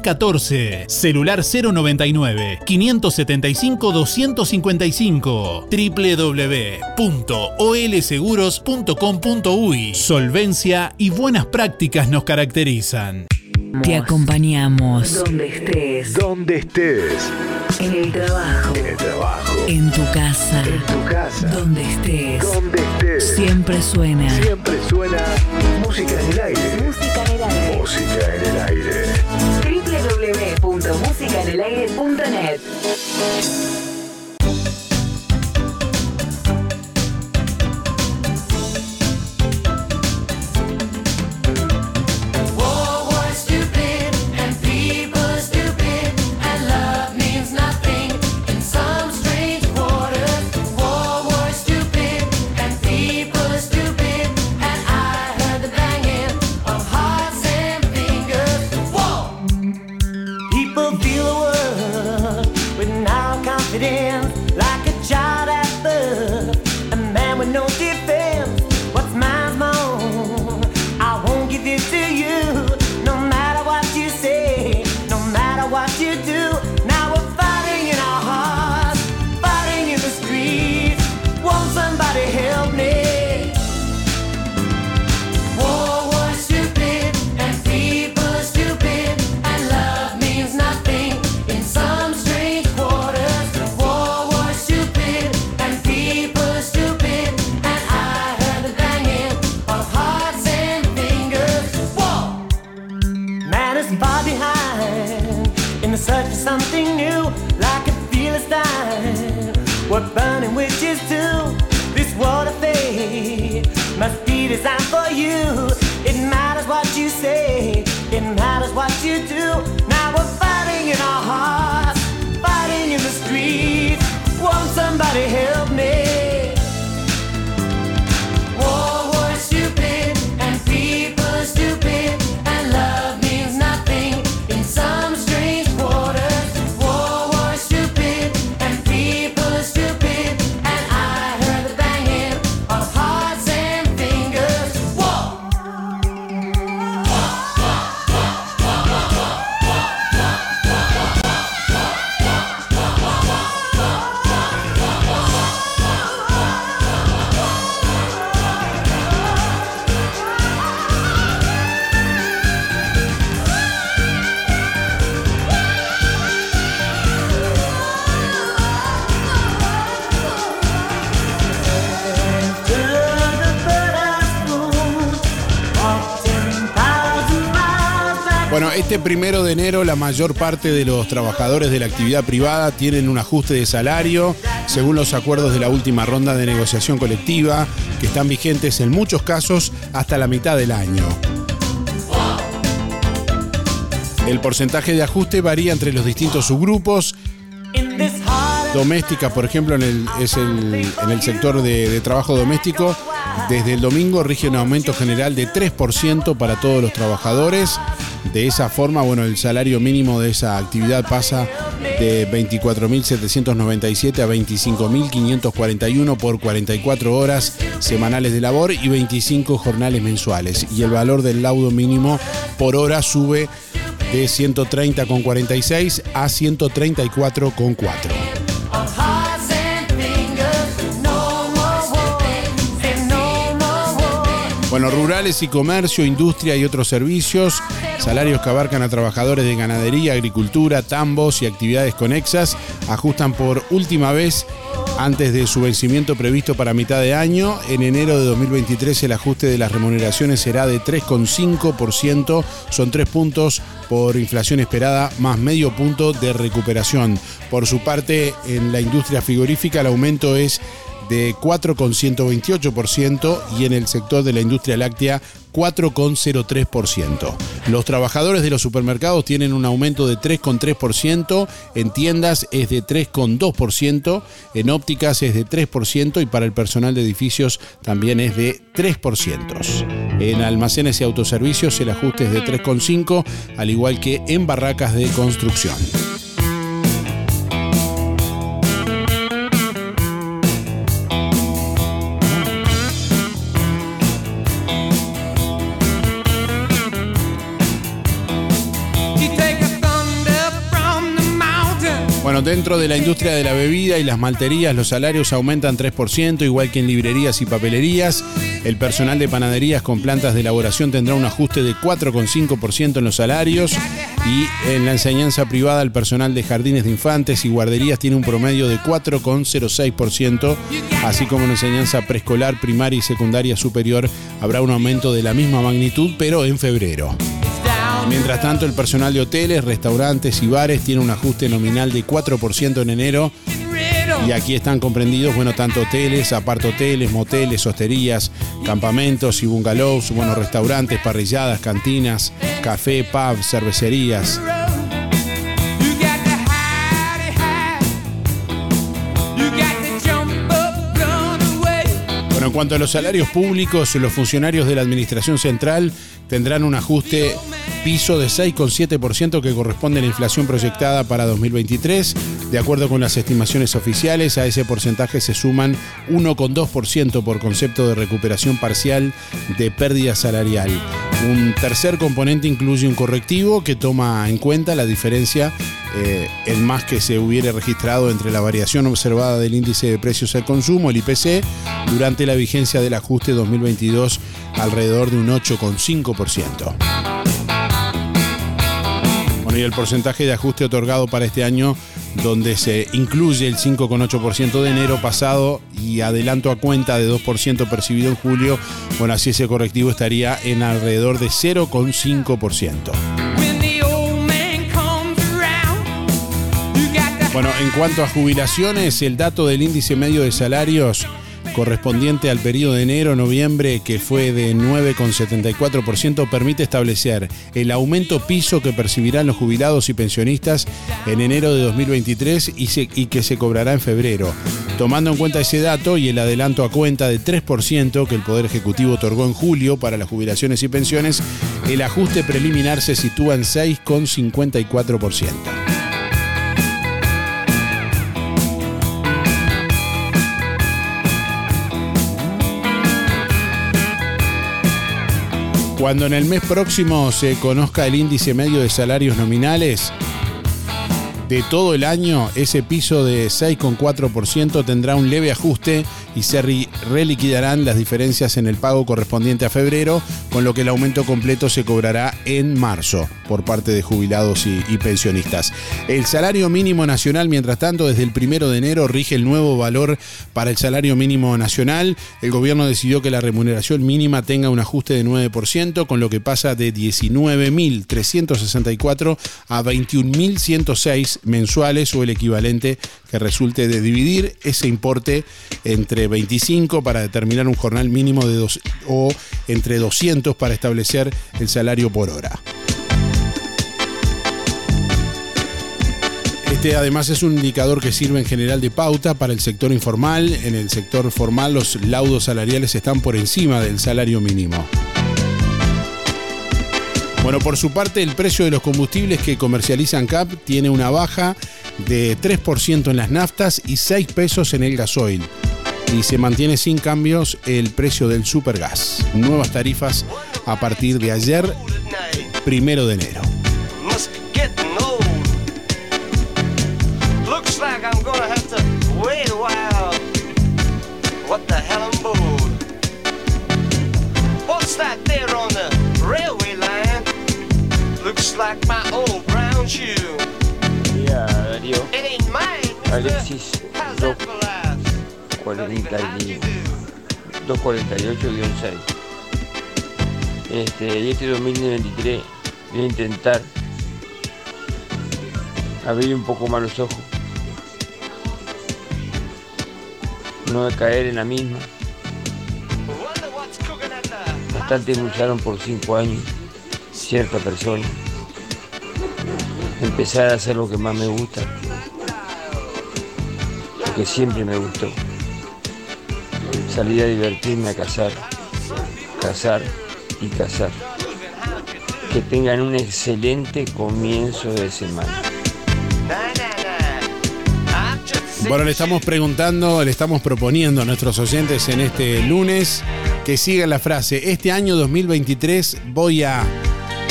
14. Celular 099 575 255. www.olseguros.com.uy. Solvencia y buenas prácticas nos caracterizan. Te acompañamos. Donde estés. Donde estés. En el trabajo. En el trabajo. En tu casa. En tu casa. Donde estés. Donde estés. Siempre suena. Siempre suena música en el aire. Música en el aire. Música en el aire. www.musicaenelaire.net designed for you. It matters what you say, it matters what you do. Now we're fighting in our hearts, fighting in the streets. Won't somebody help me? Primero de enero la mayor parte de los trabajadores de la actividad privada tienen un ajuste de salario según los acuerdos de la última ronda de negociación colectiva que están vigentes en muchos casos hasta la mitad del año. El porcentaje de ajuste varía entre los distintos subgrupos. Domésticas, por ejemplo, en el, es el sector de, de trabajo doméstico, desde el domingo rige un aumento general de 3% para todos los trabajadores. De esa forma, bueno, el salario mínimo de esa actividad pasa de 24.797 a 25.541 por 44 horas semanales de labor y 25 jornales mensuales. Y el valor del laudo mínimo por hora sube de 130,46 a 134,4. Bueno, rurales y comercio, industria y otros servicios, salarios que abarcan a trabajadores de ganadería, agricultura, tambos y actividades conexas, ajustan por última vez antes de su vencimiento previsto para mitad de año. En enero de 2023 el ajuste de las remuneraciones será de 3,5%, son 3 puntos por inflación esperada más medio punto de recuperación. Por su parte, en la industria frigorífica el aumento es de 4,128% y en el sector de la industria láctea 4,03%. Los trabajadores de los supermercados tienen un aumento de 3,3%, en tiendas es de 3,2%, en ópticas es de 3% y para el personal de edificios también es de 3%. En almacenes y autoservicios el ajuste es de 3,5%, al igual que en barracas de construcción. Dentro de la industria de la bebida y las malterías, los salarios aumentan 3%, igual que en librerías y papelerías. El personal de panaderías con plantas de elaboración tendrá un ajuste de 4,5% en los salarios. Y en la enseñanza privada, el personal de jardines de infantes y guarderías tiene un promedio de 4,06%, así como en enseñanza preescolar, primaria y secundaria superior habrá un aumento de la misma magnitud, pero en febrero. Mientras tanto, el personal de hoteles, restaurantes y bares tiene un ajuste nominal de 4% en enero. Y aquí están comprendidos, bueno, tanto hoteles, apartoteles, moteles, hosterías, campamentos y bungalows, bueno, restaurantes, parrilladas, cantinas, café, pub, cervecerías. En cuanto a los salarios públicos, los funcionarios de la Administración Central tendrán un ajuste piso de 6,7% que corresponde a la inflación proyectada para 2023. De acuerdo con las estimaciones oficiales, a ese porcentaje se suman 1,2% por concepto de recuperación parcial de pérdida salarial. Un tercer componente incluye un correctivo que toma en cuenta la diferencia eh, en más que se hubiera registrado entre la variación observada del índice de precios al consumo, el IPC, durante la vigencia del ajuste 2022 alrededor de un 8,5%. Bueno, y el porcentaje de ajuste otorgado para este año, donde se incluye el 5,8% de enero pasado y adelanto a cuenta de 2% percibido en julio, bueno, así ese correctivo estaría en alrededor de 0,5%. When the old man comes around, you got to Bueno, en cuanto a jubilaciones, el dato del índice medio de salarios correspondiente al periodo de enero-noviembre, que fue de 9,74%, permite establecer el aumento piso que percibirán los jubilados y pensionistas en enero de 2023 y, se- y que se cobrará en febrero. Tomando en cuenta ese dato y el adelanto a cuenta de 3% que el Poder Ejecutivo otorgó en julio para las jubilaciones y pensiones, el ajuste preliminar se sitúa en 6,54%. Cuando en el mes próximo se conozca el índice medio de salarios nominales de todo el año, ese piso de 6,4% tendrá un leve ajuste y se reliquidarán las diferencias en el pago correspondiente a febrero, con lo que el aumento completo se cobrará en marzo por parte de jubilados y, y pensionistas. El salario mínimo nacional, mientras tanto, desde el primero de enero rige el nuevo valor para el salario mínimo nacional. El gobierno decidió que la remuneración mínima tenga un ajuste de 9%, con lo que pasa de 19.364 a 21.106 mensuales o el equivalente que resulte de dividir ese importe entre 25 para determinar un jornal mínimo de dos, o entre 200 para establecer el salario por hora. Este además es un indicador que sirve en general de pauta para el sector informal. En el sector formal los laudos salariales están por encima del salario mínimo. Bueno, por su parte, el precio de los combustibles que comercializan CAP tiene una baja de 3% en las naftas y 6 pesos en el gasoil. Y se mantiene sin cambios el precio del supergas. Nuevas tarifas a partir de ayer, primero de enero. Alexis 248-6. Este, este 2023 voy a intentar abrir un poco más los ojos. No caer en la misma. Bastante lucharon por 5 años cierta persona. Empezar a hacer lo que más me gusta. Lo que siempre me gustó. Salir a divertirme a cazar. Cazar y cazar. Que tengan un excelente comienzo de semana. Bueno, le estamos preguntando, le estamos proponiendo a nuestros oyentes en este lunes que sigan la frase, este año 2023 voy a...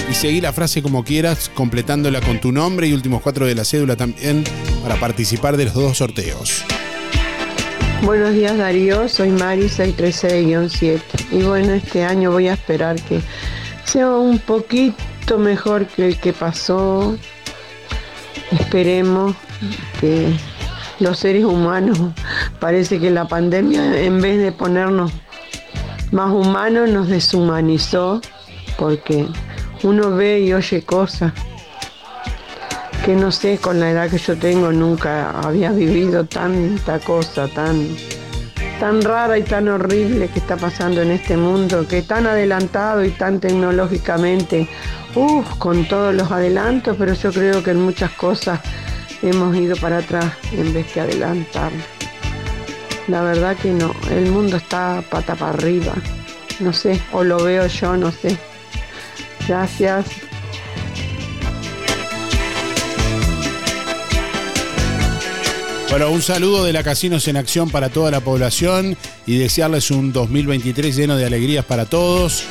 Y seguir la frase como quieras, completándola con tu nombre y últimos cuatro de la cédula también para participar de los dos sorteos. Buenos días Darío, soy Mari 636-7 y bueno, este año voy a esperar que sea un poquito mejor que el que pasó. Esperemos que los seres humanos, *laughs* parece que la pandemia en vez de ponernos más humanos nos deshumanizó porque uno ve y oye cosas que no sé, con la edad que yo tengo nunca había vivido tanta cosa tan, tan rara y tan horrible que está pasando en este mundo, que tan adelantado y tan tecnológicamente, uff, con todos los adelantos, pero yo creo que en muchas cosas hemos ido para atrás en vez que adelantar. La verdad que no, el mundo está pata para arriba, no sé, o lo veo yo, no sé. Gracias. Bueno, un saludo de la Casinos en Acción para toda la población y desearles un 2023 lleno de alegrías para todos.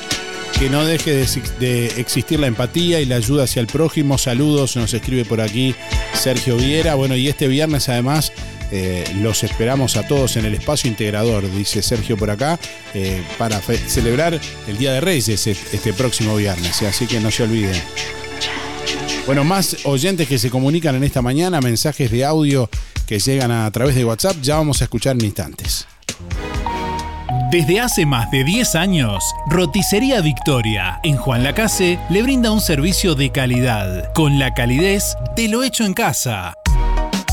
Que no deje de, ex- de existir la empatía y la ayuda hacia el prójimo. Saludos, nos escribe por aquí Sergio Viera. Bueno, y este viernes además eh, los esperamos a todos en el espacio integrador, dice Sergio por acá, eh, para celebrar el Día de Reyes este, próximo viernes. Así que no se olviden. Bueno, más oyentes que se comunican en esta mañana, mensajes de audio que llegan a través de WhatsApp, ya vamos a escuchar en instantes. Desde hace más de 10 años, Roticería Victoria en Juan Lacase le brinda un servicio de calidad, con la calidez de lo hecho en casa.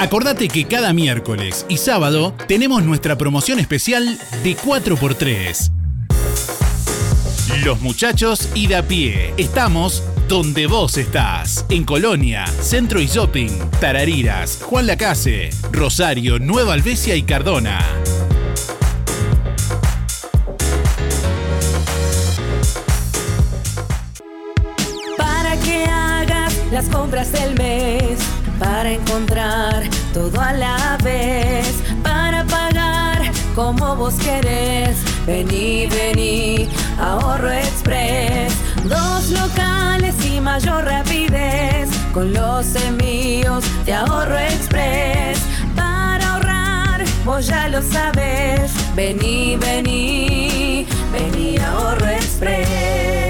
Acordate que cada miércoles y sábado tenemos nuestra promoción especial de 4x3. Los muchachos y de a pie. Estamos donde vos estás. En Colonia, Centro y Shopping, Tarariras, Juan Lacase, Rosario, Nueva Albesia y Cardona. Para que hagas las compras del mes, para encontrar todo a la vez, para pagar como vos querés. Vení, vení, ahorro express. Dos locales y mayor rapidez. Con los envíos de ahorro express. Para ahorrar, vos ya lo sabes. Vení, vení, vení, ahorro express.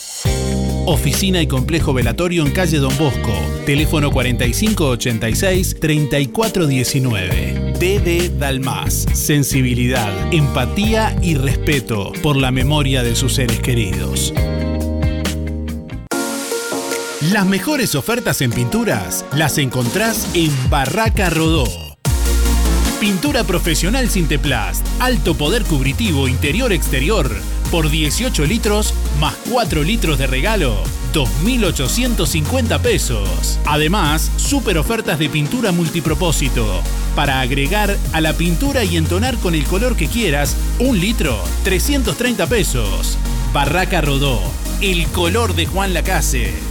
Oficina y complejo velatorio en calle Don Bosco. Teléfono 4586-3419. DD Dalmas. Sensibilidad, empatía y respeto por la memoria de sus seres queridos. Las mejores ofertas en pinturas las encontrás en Barraca Rodó. Pintura profesional sin teplast, alto poder cubritivo interior-exterior, por 18 litros más 4 litros de regalo, 2.850 pesos. Además, super ofertas de pintura multipropósito. Para agregar a la pintura y entonar con el color que quieras, un litro, 330 pesos. Barraca Rodó, el color de Juan Lacase.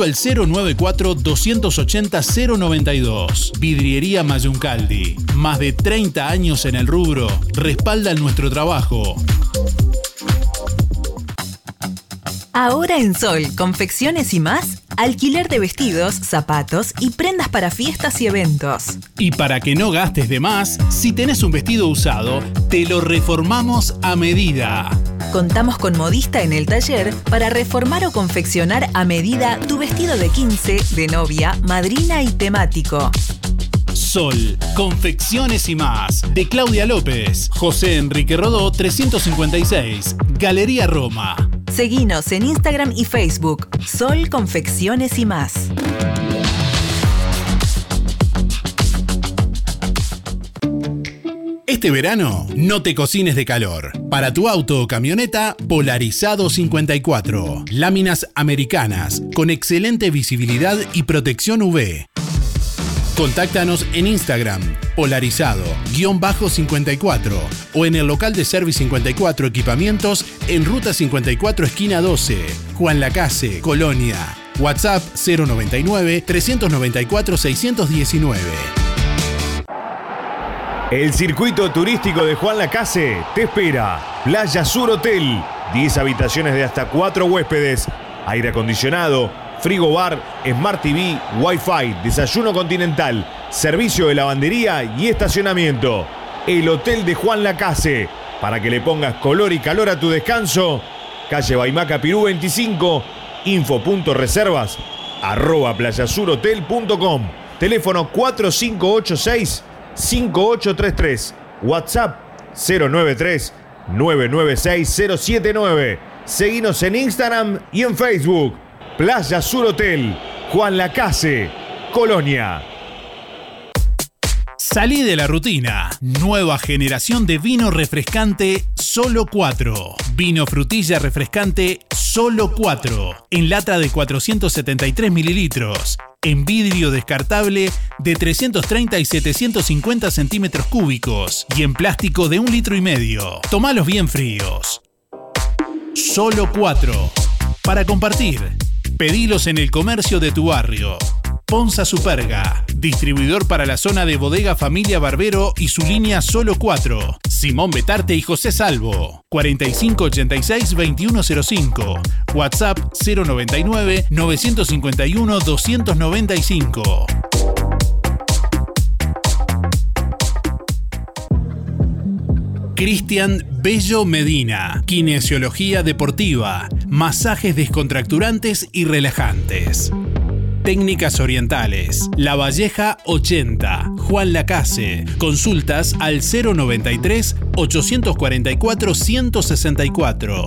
al 094-280-092. Vidriería Mayuncaldi. Más de 30 años en el rubro respaldan nuestro trabajo. Ahora en Sol, confecciones y más, alquiler de vestidos, zapatos y prendas para fiestas y eventos. Y para que no gastes de más, si tenés un vestido usado, te lo reformamos a medida. Contamos con modista en el taller para reformar o confeccionar a medida tu vestido de 15, de novia, madrina y temático. Sol, confecciones y más. De Claudia López, José Enrique Rodó 356, Galería Roma. Seguinos en Instagram y Facebook. Sol Confecciones y más. Este verano, no te cocines de calor. Para tu auto o camioneta, Polarizado 54. Láminas americanas, con excelente visibilidad y protección UV. Contáctanos en Instagram, polarizado-54 o en el local de Service 54 Equipamientos en Ruta 54 Esquina 12, Juan Lacase, Colonia. WhatsApp 099-394-619. El circuito turístico de Juan Lacase te espera. Playa Sur Hotel, 10 habitaciones de hasta 4 huéspedes, aire acondicionado, frigo bar, Smart TV, Wi-Fi, desayuno continental, servicio de lavandería y estacionamiento. El Hotel de Juan Lacase, para que le pongas color y calor a tu descanso. Calle Baimaca Pirú 25, info.reservas, arroba playasurhotel.com. Teléfono 4586-5833. WhatsApp 093-996-079. Seguinos en Instagram y en Facebook. Playa Sur Hotel. Juan Lacase. Colonia. Salí de la rutina. Nueva generación de vino refrescante Solo 4. Vino frutilla refrescante Solo 4. En lata de 473 mililitros. En vidrio descartable de 330 y 750 centímetros cúbicos. Y en plástico de un litro y medio. Tomalos bien fríos. Solo 4. Para compartir. Pedilos en el comercio de tu barrio. Ponza Superga, distribuidor para la zona de Bodega Familia Barbero y su línea Solo 4. Simón Betarte y José Salvo. 4586-2105. WhatsApp 099 951 295. Cristian Bello Medina, kinesiología deportiva, masajes descontracturantes y relajantes. Técnicas Orientales, La Valleja 80, Juan Lacase. Consultas al 093 844 164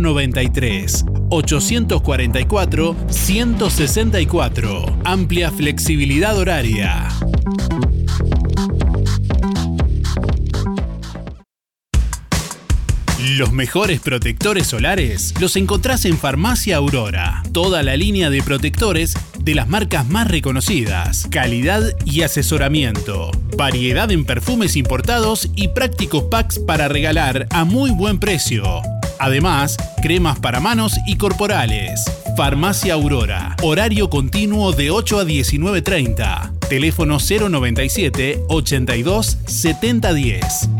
093 844 164. Amplia flexibilidad horaria. Los mejores protectores solares los encontrás en Farmacia Aurora. Toda la línea de protectores de las marcas más reconocidas, calidad y asesoramiento, variedad en perfumes importados y prácticos packs para regalar a muy buen precio. Además, cremas para manos y corporales. Farmacia Aurora, horario continuo de 8 a 19.30. Teléfono 097 82 7010.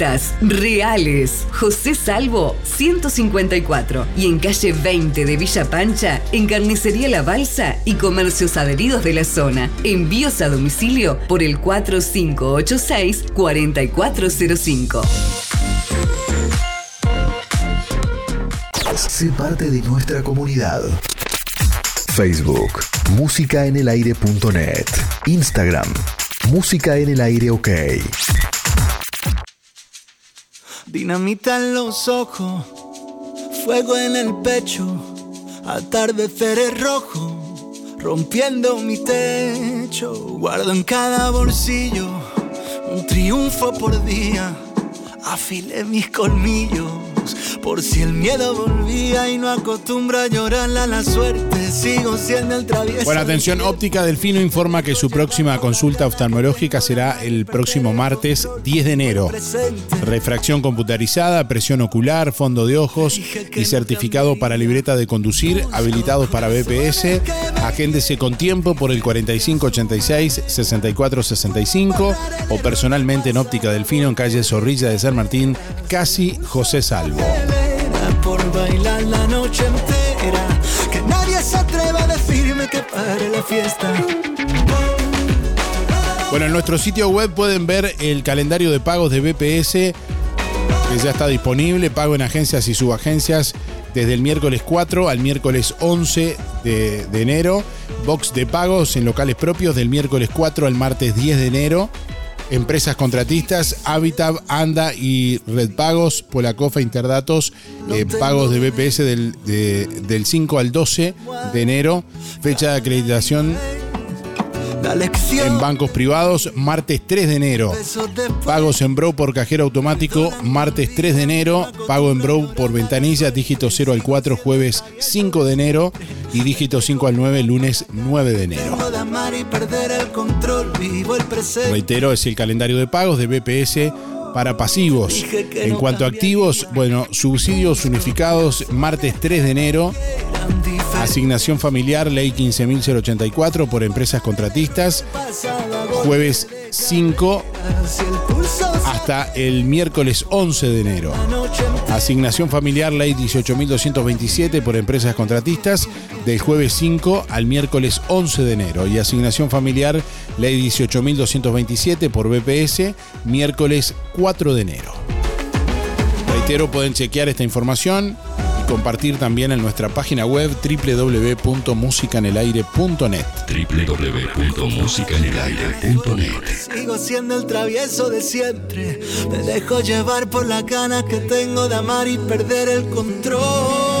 Reales. José Salvo, 154. Y en calle 20 de Villa Pancha, en Carnicería La Balsa y comercios adheridos de la zona. Envíos a domicilio por el 4586-4405. Sé parte de nuestra comunidad. Facebook, músicaenelaire.net. Instagram, música en el aire ok. Dinamita en los ojos, fuego en el pecho, atardeceres rojo, rompiendo mi techo. Guardo en cada bolsillo un triunfo por día, afilé mis colmillos. Por si el miedo volvía y no acostumbro a llorarle a la suerte, sigo siendo el travieso. Bueno, atención, Óptica Delfino informa que su próxima consulta oftalmológica será el próximo martes 10 de enero. Refracción computarizada, presión ocular, fondo de ojos y certificado para libreta de conducir, habilitados para BPS. Agéndese con tiempo por el 4586-6465 o personalmente en Óptica Delfino en calle Zorrilla de San Martín, casi José Salvo. Por bailar la noche entera. Que nadie se atreva a decirme que pare la fiesta. Bueno, en nuestro sitio web pueden ver el calendario de pagos de BPS que ya está disponible, pago en agencias y subagencias desde el miércoles 4 al miércoles 11 de, de enero, box de pagos en locales propios del miércoles 4 al martes 10 de enero, empresas contratistas, Habitab, Anda y Red Pagos, Polacofa, Interdatos, eh, pagos de BPS del, de- del 5 al 12 de enero, fecha de acreditación en bancos privados, martes 3 de enero. Pagos en Bro por cajero automático, martes 3 de enero. Pago en Bro por ventanilla, dígito 0 al 4, jueves 5 de enero. Y dígito 5 al 9, lunes 9 de enero. Reitero, es el calendario de pagos de BPS para pasivos. En cuanto a activos, bueno, subsidios unificados, martes 3 de enero. Asignación familiar, ley 15.084 por empresas contratistas. Jueves 5 hasta el miércoles 11 de enero. Asignación familiar, ley 18.227 por empresas contratistas, del jueves 5 al miércoles 11 de enero. Y asignación familiar, ley 18.227 por BPS, miércoles 4 de enero. Reitero, pueden chequear esta información y compartir también en nuestra página web www.musicanelaire.net. www.musicanelaire.net Sigo siendo el travieso de siempre. Me dejo llevar por las ganas que tengo de amar y perder el control.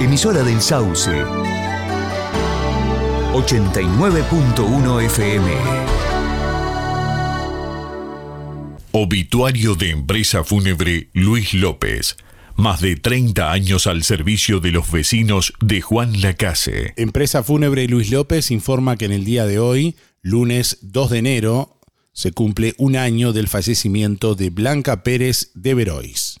Emisora del Sauce. 89.1 FM. Obituario de empresa fúnebre Luis López. Más de 30 años al servicio de los vecinos de Juan Lacase. Empresa Fúnebre Luis López informa que en el día de hoy, lunes 2 de enero, se cumple un año del fallecimiento de Blanca Pérez de Verois.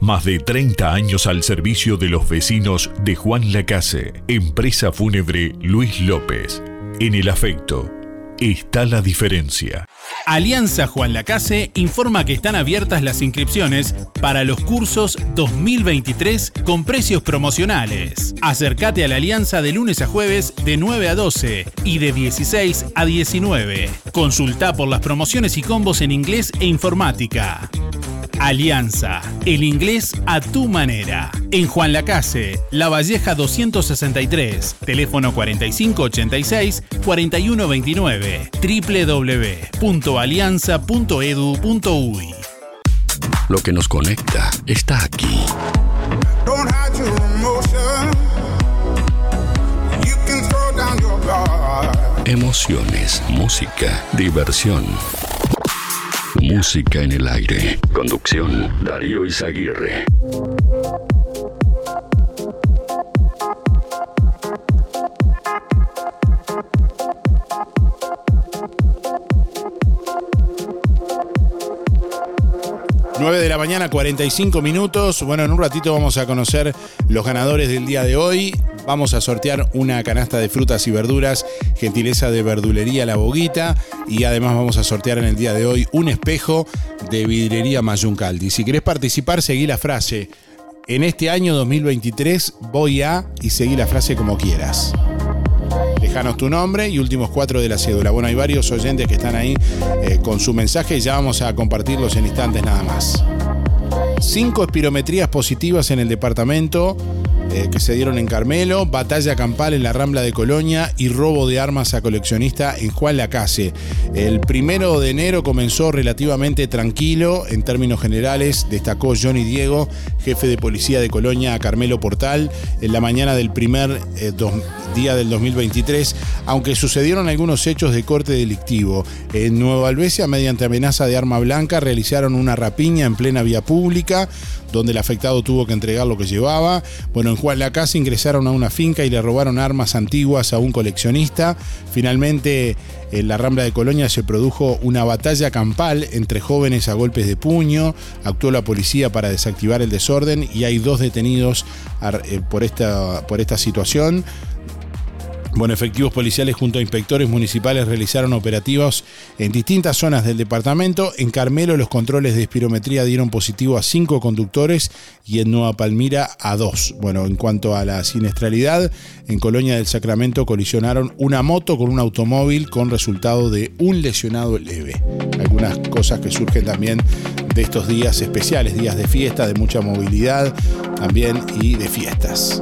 Más de 30 años al servicio de los vecinos de Juan Lacase. Empresa fúnebre Luis López. En el afecto está la diferencia. Alianza Juan Lacase informa que están abiertas las inscripciones para los cursos 2023 con precios promocionales. Acércate a la Alianza de lunes a jueves de 9 a 12 y de 16 a 19. Consulta por las promociones y combos en inglés e informática. Alianza, el inglés a tu manera. En Juan Lacase, La Valleja 263, teléfono 4586-4129, www.alianza.edu.uy. Lo que nos conecta está aquí. Emociones, música, diversión. Música en el aire. Conducción, Darío Izaguirre. Nueve de la mañana, 45 minutos. Bueno, en un ratito vamos a conocer los ganadores del día de hoy. Vamos a sortear una canasta de frutas y verduras, gentileza de verdulería La Boguita. Y además vamos a sortear en el día de hoy un espejo de vidrería Mayuncaldi. Si querés participar, seguí la frase. En este año 2023 voy a y seguí la frase como quieras. Dejanos tu nombre y últimos cuatro de la cédula. Bueno, hay varios oyentes que están ahí eh, con su mensaje y ya vamos a compartirlos en instantes nada más. Cinco espirometrías positivas en el departamento eh, que se dieron en Carmelo, batalla campal en la Rambla de Colonia y robo de armas a coleccionista en Juan Lacase. El primero de enero comenzó relativamente tranquilo en términos generales, destacó Johnny Diego, jefe de policía de Colonia a Carmelo Portal, en la mañana del primer eh, día del 2023, aunque sucedieron algunos hechos de corte delictivo. En Nueva Albesia, mediante amenaza de arma blanca, realizaron una rapiña en plena vía pública, donde el afectado tuvo que entregar lo que llevaba. Bueno, en Juan la Casa ingresaron a una finca y le robaron armas antiguas a un coleccionista. Finalmente, en la Rambla de Colonia se produjo una batalla campal entre jóvenes a golpes de puño. Actuó la policía para desactivar el desorden y hay dos detenidos eh, por esta, por esta situación. Bueno, efectivos policiales junto a inspectores municipales realizaron operativos en distintas zonas del departamento. En Carmelo los controles de espirometría dieron positivo a cinco conductores y en Nueva Palmira a dos. Bueno, en cuanto a la siniestralidad, en Colonia del Sacramento colisionaron una moto con un automóvil con resultado de un lesionado leve. Algunas cosas que surgen también de estos días especiales, días de fiesta, de mucha movilidad también y de fiestas.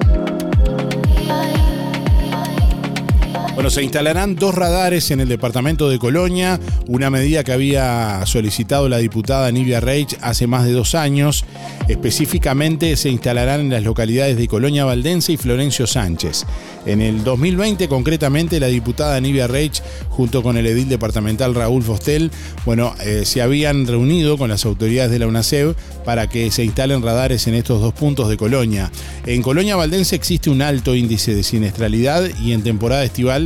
Bueno, se instalarán dos radares en el departamento de Colonia, una medida que había solicitado la diputada Nivia Reich hace más de dos años. Específicamente se instalarán en las localidades de Colonia Valdense y Florencio Sánchez. En el 2020, concretamente, la diputada Nivia Reich, junto con el edil departamental Raúl Fostel, bueno, eh, se habían reunido con las autoridades de la UNACEB para que se instalen radares en estos dos puntos de Colonia. En Colonia Valdense existe un alto índice de siniestralidad y en temporada estival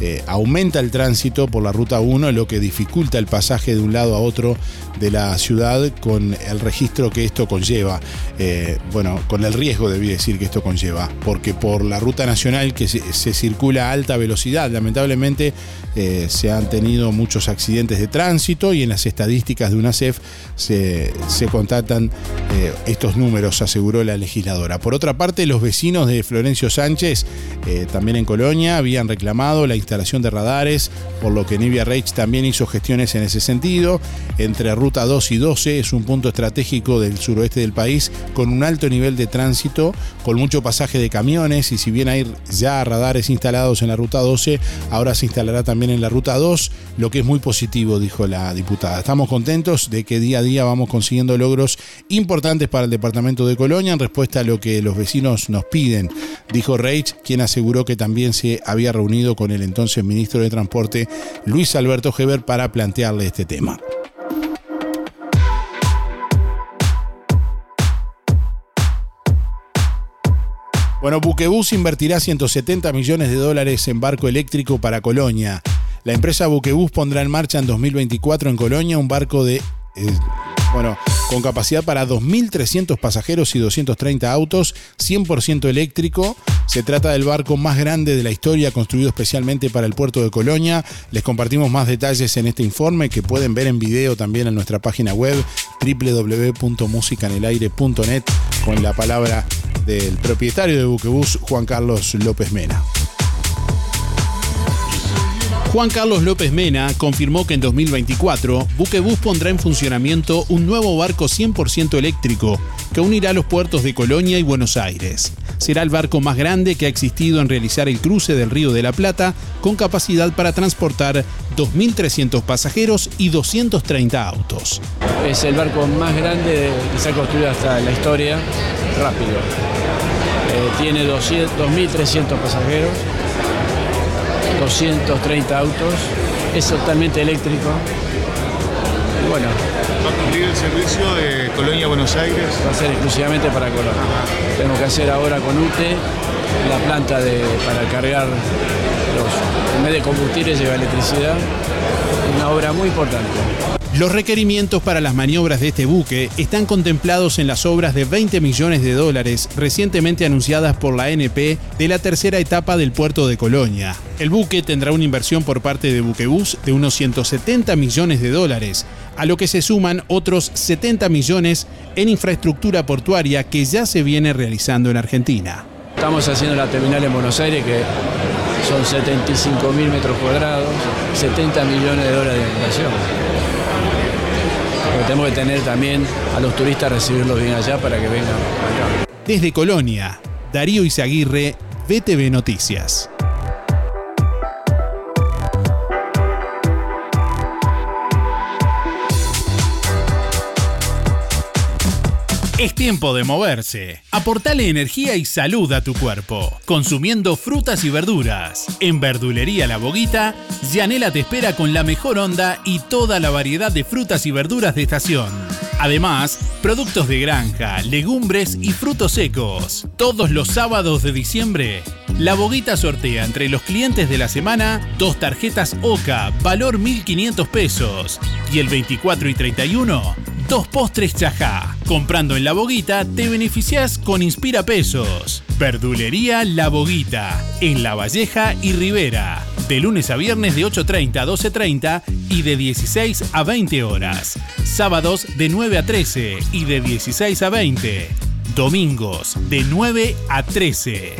eh, aumenta el tránsito por la ruta 1, lo que dificulta el pasaje de un lado a otro de la ciudad con el registro que esto conlleva. Eh, bueno, con el riesgo, debí decir, que esto conlleva, porque por la ruta nacional que se, circula a alta velocidad, lamentablemente eh, se han tenido muchos accidentes de tránsito y en las estadísticas de UNACEF se, se contatan estos números, aseguró la legisladora. Por otra parte, los vecinos de Florencio Sánchez, también en Colonia, habían reclamado la instalación de radares, por lo que Nivia Reich también hizo gestiones en ese sentido. Entre Ruta 2 y 12 es un punto estratégico del suroeste del país con un alto nivel de tránsito, con mucho pasaje de camiones y si bien hay ya radares instalados en la Ruta 12, ahora se instalará también en la Ruta 2, lo que es muy positivo, dijo la diputada. Estamos contentos de que día a día vamos consiguiendo logros importantes para el departamento de Colonia en respuesta a lo que los vecinos nos piden, dijo Reich, quien aseguró que también se había reunido con el entonces ministro de Transporte, Luis Alberto Heber, para plantearle este tema. Bueno, Buquebus invertirá 170 millones de dólares en barco eléctrico para Colonia. La empresa Buquebus pondrá en marcha en 2024 en Colonia un barco de... eh, bueno, con capacidad para 2.300 pasajeros y 230 autos, 100% eléctrico. Se trata del barco más grande de la historia, construido especialmente para el puerto de Colonia. Les compartimos más detalles en este informe que pueden ver en video también en nuestra página web www.musicanelaire.net con la palabra del propietario de Buquebus, Juan Carlos López Mena. Juan Carlos López Mena confirmó que en 2024 Buquebus pondrá en funcionamiento un nuevo barco 100% eléctrico que unirá los puertos de Colonia y Buenos Aires. Será el barco más grande que ha existido en realizar el cruce del Río de la Plata con capacidad para transportar 2.300 pasajeros y 230 autos. Es el barco más grande que se ha construido hasta la historia, rápido. Eh, tiene 200 2.300 pasajeros, 230 autos, es totalmente eléctrico. Y bueno, ¿Va a cumplir el servicio de Colonia Buenos Aires? va a ser exclusivamente para Colonia. Tenemos que hacer ahora con UTE la planta de, para cargar los, en vez de combustible lleva electricidad. Una obra muy importante. Los requerimientos para las maniobras de este buque están contemplados en las obras de 20 millones de dólares recientemente anunciadas por la NP de la tercera etapa del puerto de Colonia. El buque tendrá una inversión por parte de Buquebus de unos 170 millones de dólares, a lo que se suman otros 70 millones en infraestructura portuaria que ya se viene realizando en Argentina. Estamos haciendo la terminal en Buenos Aires que son 75 mil metros cuadrados, 70 millones de dólares de inversión. Porque tenemos que tener también a los turistas recibirlos bien allá para que vengan acá. Desde Colonia, Darío Izaguirre, BTV Noticias. Es tiempo de moverse. Aportale energía y salud a tu cuerpo, consumiendo frutas y verduras. En Verdulería La Boguita, Yanela te espera con la mejor onda y toda la variedad de frutas y verduras de estación. Además, productos de granja, legumbres y frutos secos. Todos los sábados de diciembre, La Boguita sortea entre los clientes de la semana dos tarjetas OCA, valor 1.500 pesos. Y el 24 y 31, dos postres chajá. Comprando en La Boguita te beneficias con Inspira Pesos. Verdulería La Boguita, en La Valleja y Rivera. De lunes a viernes de 8.30 a 12.30 y de 16 a 20 horas. Sábados de 9 a 13 y de 16 a 20. Domingos de 9 a 13.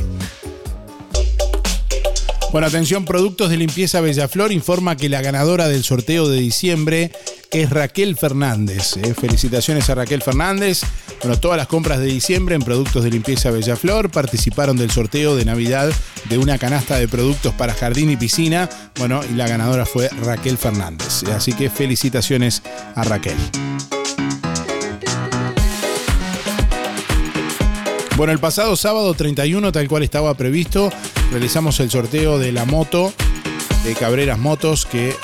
Bueno, atención, Productos de Limpieza Bellaflor informa que la ganadora del sorteo de diciembre es Raquel Fernández. eh. Felicitaciones a Raquel Fernández. Bueno, todas las compras de diciembre en Productos de Limpieza Bellaflor participaron del sorteo de Navidad de una canasta de productos para jardín y piscina. Bueno, y la ganadora fue Raquel Fernández. Así que felicitaciones a Raquel. Bueno, el pasado sábado 31, tal cual estaba previsto, realizamos el sorteo de la moto de Cabreras Motos que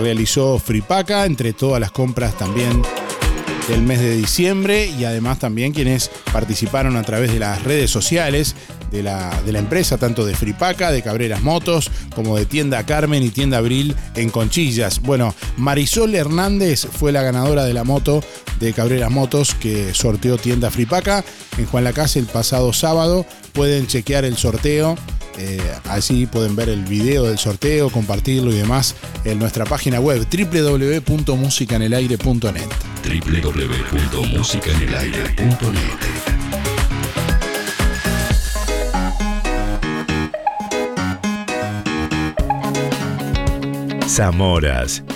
realizó Fripaca entre todas las compras también del mes de diciembre y además también quienes participaron a través de las redes sociales de la, de la empresa, tanto de Fripaca, de Cabreras Motos, como de Tienda Carmen y Tienda Abril en Conchillas. Bueno, Marisol Hernández fue la ganadora de la moto de Cabreras Motos que sorteó Tienda Fripaca en Juan Lacase el pasado sábado. Pueden chequear el sorteo. Eh, así pueden ver el video del sorteo, compartirlo y demás en nuestra página web www.musicanelaire.net. www.musicanelaire.net Zamoras,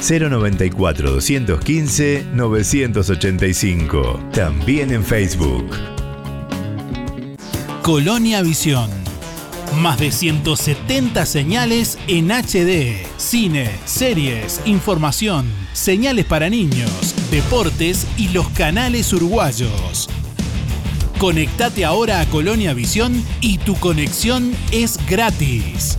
094 215 985. También en Facebook. Colonia Visión. Más de 170 señales en HD. Cine, series, información, señales para niños, deportes y los canales uruguayos. Conectate ahora a Colonia Visión y tu conexión es gratis.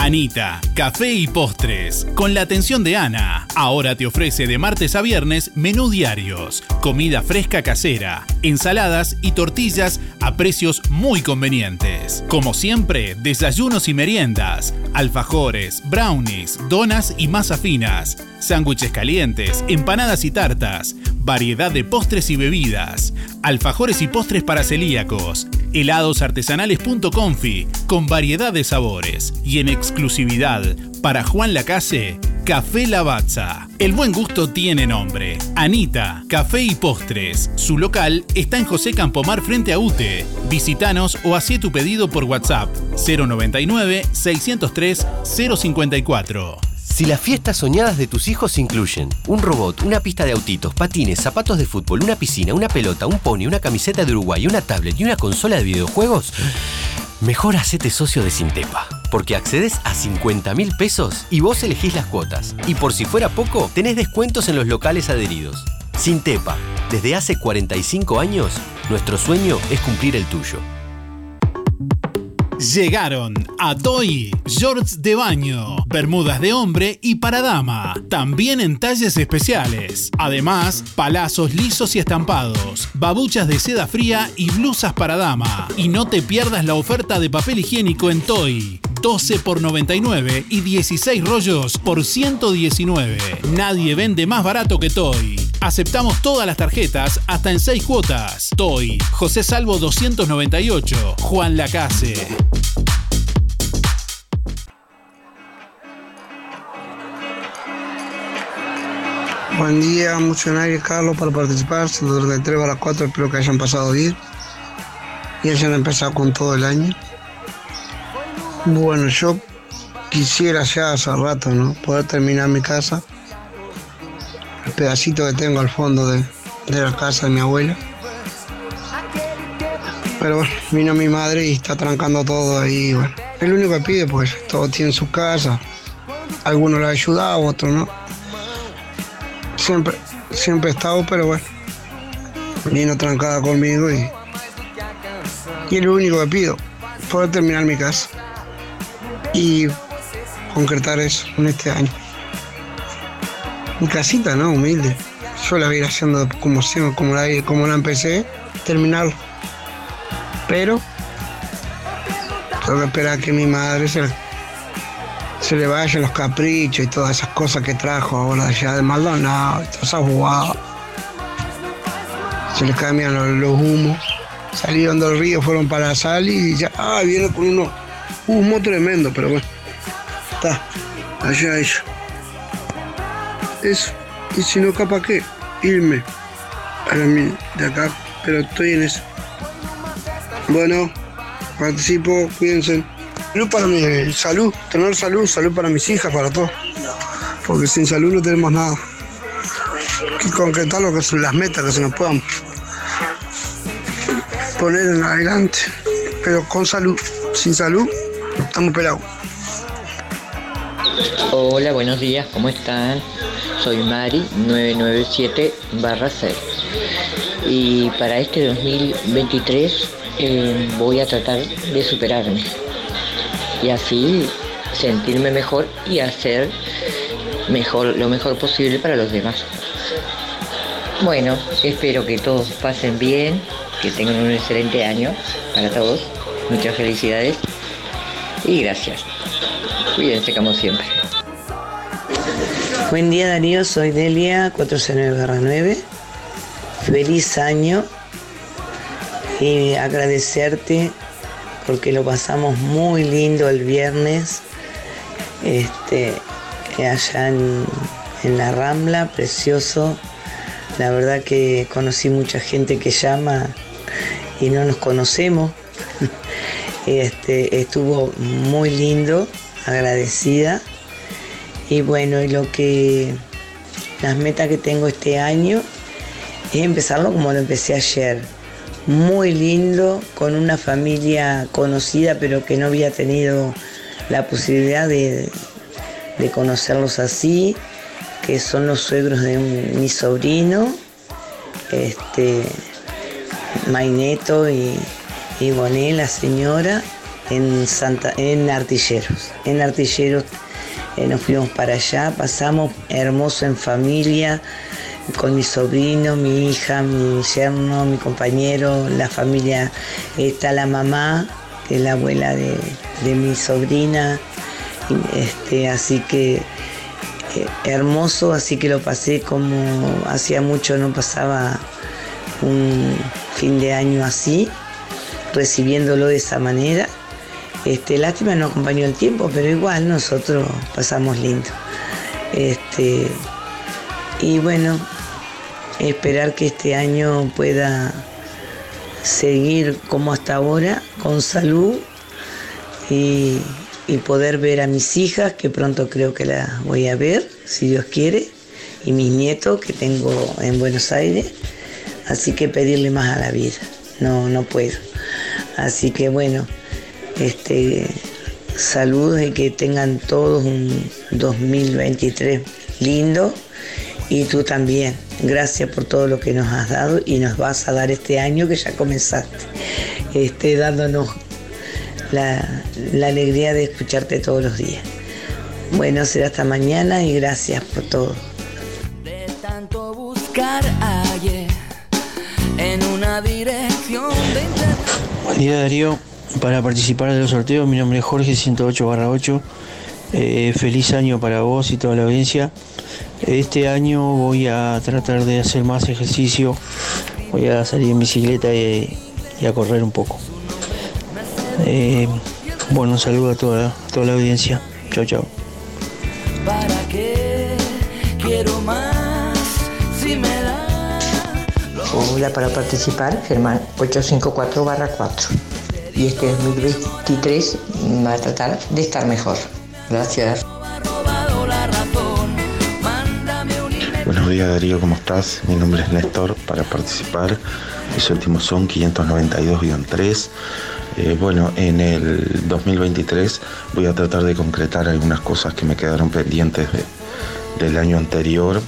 Anita, café y postres. Con la atención de Ana. Ahora te ofrece de martes a viernes menú diarios, comida fresca casera, ensaladas y tortillas a precios muy convenientes. Como siempre, desayunos y meriendas, alfajores, brownies, donas y masa finas, sándwiches calientes, empanadas y tartas, variedad de postres y bebidas, alfajores y postres para celíacos, heladosartesanales.confi con variedad de sabores y en exclusividad para Juan Lacase, Café Lavazza. El buen gusto tiene nombre. Anita, Café y Postres. Su local está en José Campomar frente a UTE. Visítanos o hacé tu pedido por WhatsApp 099 603 054. Si las fiestas soñadas de tus hijos incluyen un robot, una pista de autitos, patines, zapatos de fútbol, una piscina, una pelota, un pony, una camiseta de Uruguay, una tablet y una consola de videojuegos, mejor hacete socio de Sintepa. Porque accedes a 50 mil pesos y vos elegís las cuotas. Y por si fuera poco, tenés descuentos en los locales adheridos. Sintepa, desde hace 45 años, nuestro sueño es cumplir el tuyo. Llegaron a Toy, shorts de baño, bermudas de hombre y para dama, también en talles especiales. Además, palazos lisos y estampados, babuchas de seda fría y blusas para dama. Y no te pierdas la oferta de papel higiénico en Toy. 12 por 99 y 16 rollos por 119. Nadie vende más barato que Toy. Aceptamos todas las tarjetas hasta en 6 cuotas. Toy, José Salvo 298, Juan Lacase. Buen día, Mocionario Carlos, para participar. Saludos de 3 a las 4, espero que hayan pasado bien y hayan empezado con todo el año. Bueno, yo quisiera ya hace rato, ¿no? Poder terminar mi casa pedacito que tengo al fondo de, de la casa de mi abuela. Pero bueno, vino mi madre y está trancando todo ahí. Bueno, es único que pide, pues todos tienen su casa. Algunos han ayudado, otros no. Siempre, siempre he estado, pero bueno, vino trancada conmigo y, y es lo único que pido, poder terminar mi casa y concretar eso en este año. Mi casita, ¿no? Humilde. Yo la voy haciendo como, siempre, como, la, como la empecé, terminarlo. Pero tengo que esperar que mi madre se, se le vayan los caprichos y todas esas cosas que trajo ahora allá de Maldonado, todas esas jugadas. Se le cambian los, humos. Salieron del río, fueron para la sal y ya, ah, viene con unos humo tremendo, pero bueno. Está, allá ella. Eso. Y si no, capaz que irme para mí de acá, pero estoy en eso. Bueno, participo, cuídense. Salud para mi salud, tener salud, salud para mis hijas, para todos. Porque sin salud no tenemos nada. Que concretar lo que son las metas que se nos puedan poner en adelante. Pero con salud, sin salud, estamos pelados. Hola, buenos días, ¿cómo están? Soy Mari 997 barra 6. Y para este 2023 eh, voy a tratar de superarme y así sentirme mejor y hacer mejor lo mejor posible para los demás. Bueno, espero que todos pasen bien, que tengan un excelente año para todos. Muchas felicidades y gracias. Cuídense como siempre. Buen día Darío, soy Delia 409 Feliz año y agradecerte porque lo pasamos muy lindo el viernes este, allá en, en la Rambla, precioso. La verdad que conocí mucha gente que llama y no nos conocemos. *laughs* Este, estuvo muy lindo, agradecida. Y bueno, y lo que las metas que tengo este año es empezarlo como lo empecé ayer. Muy lindo, con una familia conocida pero que no había tenido la posibilidad de, conocerlos así, que son los suegros de mi sobrino, este, Maineto y, y la señora, en, Santa, en Artilleros. En Artilleros eh, nos fuimos para allá, pasamos hermoso en familia, con mi sobrino, mi hija, mi yerno, mi compañero, la familia, está la mamá, que es la abuela de, de mi sobrina, este, así que eh, hermoso, así que lo pasé como hacía mucho no pasaba un fin de año así, recibiéndolo de esa manera. Este, lástima no acompañó el tiempo, pero igual nosotros pasamos lindo. Este, y bueno, esperar que este año pueda seguir como hasta ahora, con salud y, y poder ver a mis hijas, que pronto creo que las voy a ver, si Dios quiere, y mis nietos que tengo en Buenos Aires. Así que pedirle más a la vida, no, no puedo. Así que bueno, este, saludos y que tengan todos un 2023 lindo y tú también. Gracias por todo lo que nos has dado y nos vas a dar este año que ya comenzaste, este, dándonos la, la alegría de escucharte todos los días. Bueno, será hasta mañana y gracias por todo. tanto buscar ayer en una dirección de Buen día Darío, para participar de los sorteos mi nombre es Jorge 108 barra 8. Eh, feliz año para vos y toda la audiencia. Este año voy a tratar de hacer más ejercicio, voy a salir en bicicleta y, y a correr un poco. Eh, bueno, un saludo a toda, toda la audiencia. Chao, chao. para qué quiero más si me da Hola, para participar, Germán 854 barra 4. Y este 2023 va a tratar de estar mejor. Gracias. Buenos días Darío, ¿cómo estás? Mi nombre es Néstor para participar. Mis últimos son 592-3. Eh, bueno, en el 2023 voy a tratar de concretar algunas cosas que me quedaron pendientes de- del año anterior.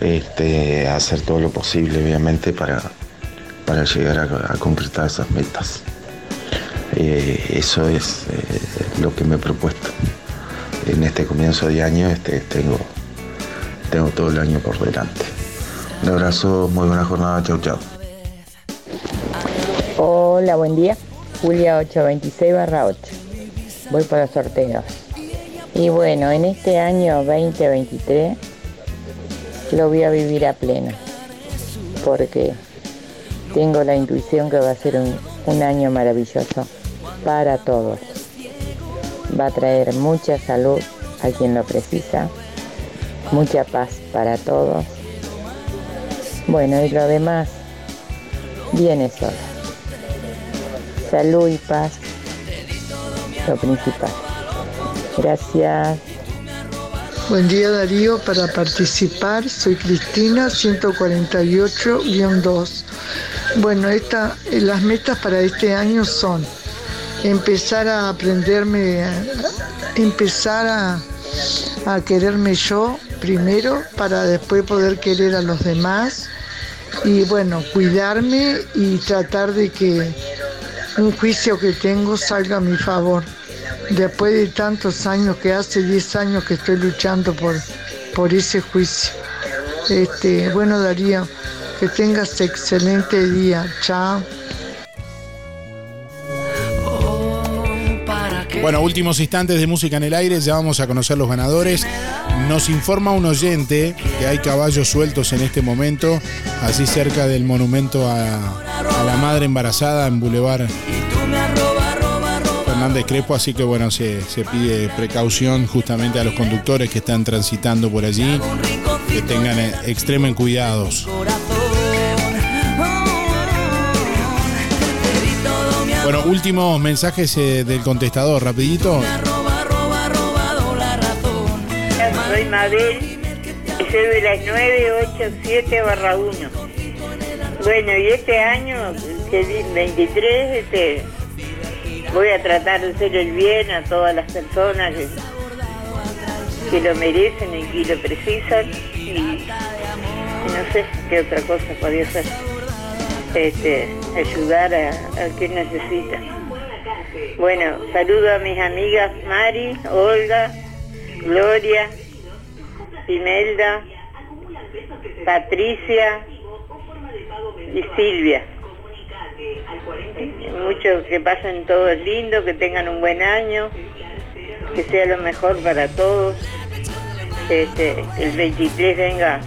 Este, hacer todo lo posible, obviamente, para, para llegar a, a concretar esas metas. Eh, eso es eh, lo que me he propuesto. En este comienzo de año este, tengo, tengo todo el año por delante. Un abrazo, muy buena jornada, chau chau. Hola, buen día. Julia 826 barra 8. Voy para los sorteos. Y bueno, en este año 2023 lo voy a vivir a pleno. Porque tengo la intuición que va a ser un, un año maravilloso para todos. Va a traer mucha salud a quien lo precisa, mucha paz para todos. Bueno, y lo demás viene solo. Salud y paz, lo principal. Gracias. Buen día Darío, para participar soy Cristina 148-2. Bueno, esta, las metas para este año son empezar a aprenderme, empezar a, a quererme yo primero para después poder querer a los demás y bueno, cuidarme y tratar de que un juicio que tengo salga a mi favor. Después de tantos años, que hace 10 años que estoy luchando por, por ese juicio. Este, bueno, Darío, que tengas excelente día. Chao. Bueno, últimos instantes de música en el aire, ya vamos a conocer los ganadores. Nos informa un oyente que hay caballos sueltos en este momento, así cerca del monumento a, la madre embarazada en Boulevard Fernández Crespo, así que bueno, se, se pide precaución justamente a los conductores que están transitando por allí, que tengan, eh, extremen cuidados. Bueno, últimos mensajes eh, del contestador, rapidito. Soy Mabel, de las 987 barra 1. Bueno, y este año, que es 23, este, voy a tratar de hacer el bien a todas las personas que, lo merecen y que lo precisan. Y, y no sé qué otra cosa podría hacer. Este, ayudar a, quien necesita. Bueno, saludo a mis amigas Mari, Olga, Gloria, Imelda, Patricia y Silvia. Mucho que pasen todos lindo, que tengan un buen año, que sea lo mejor para todos. Este, el 23 venga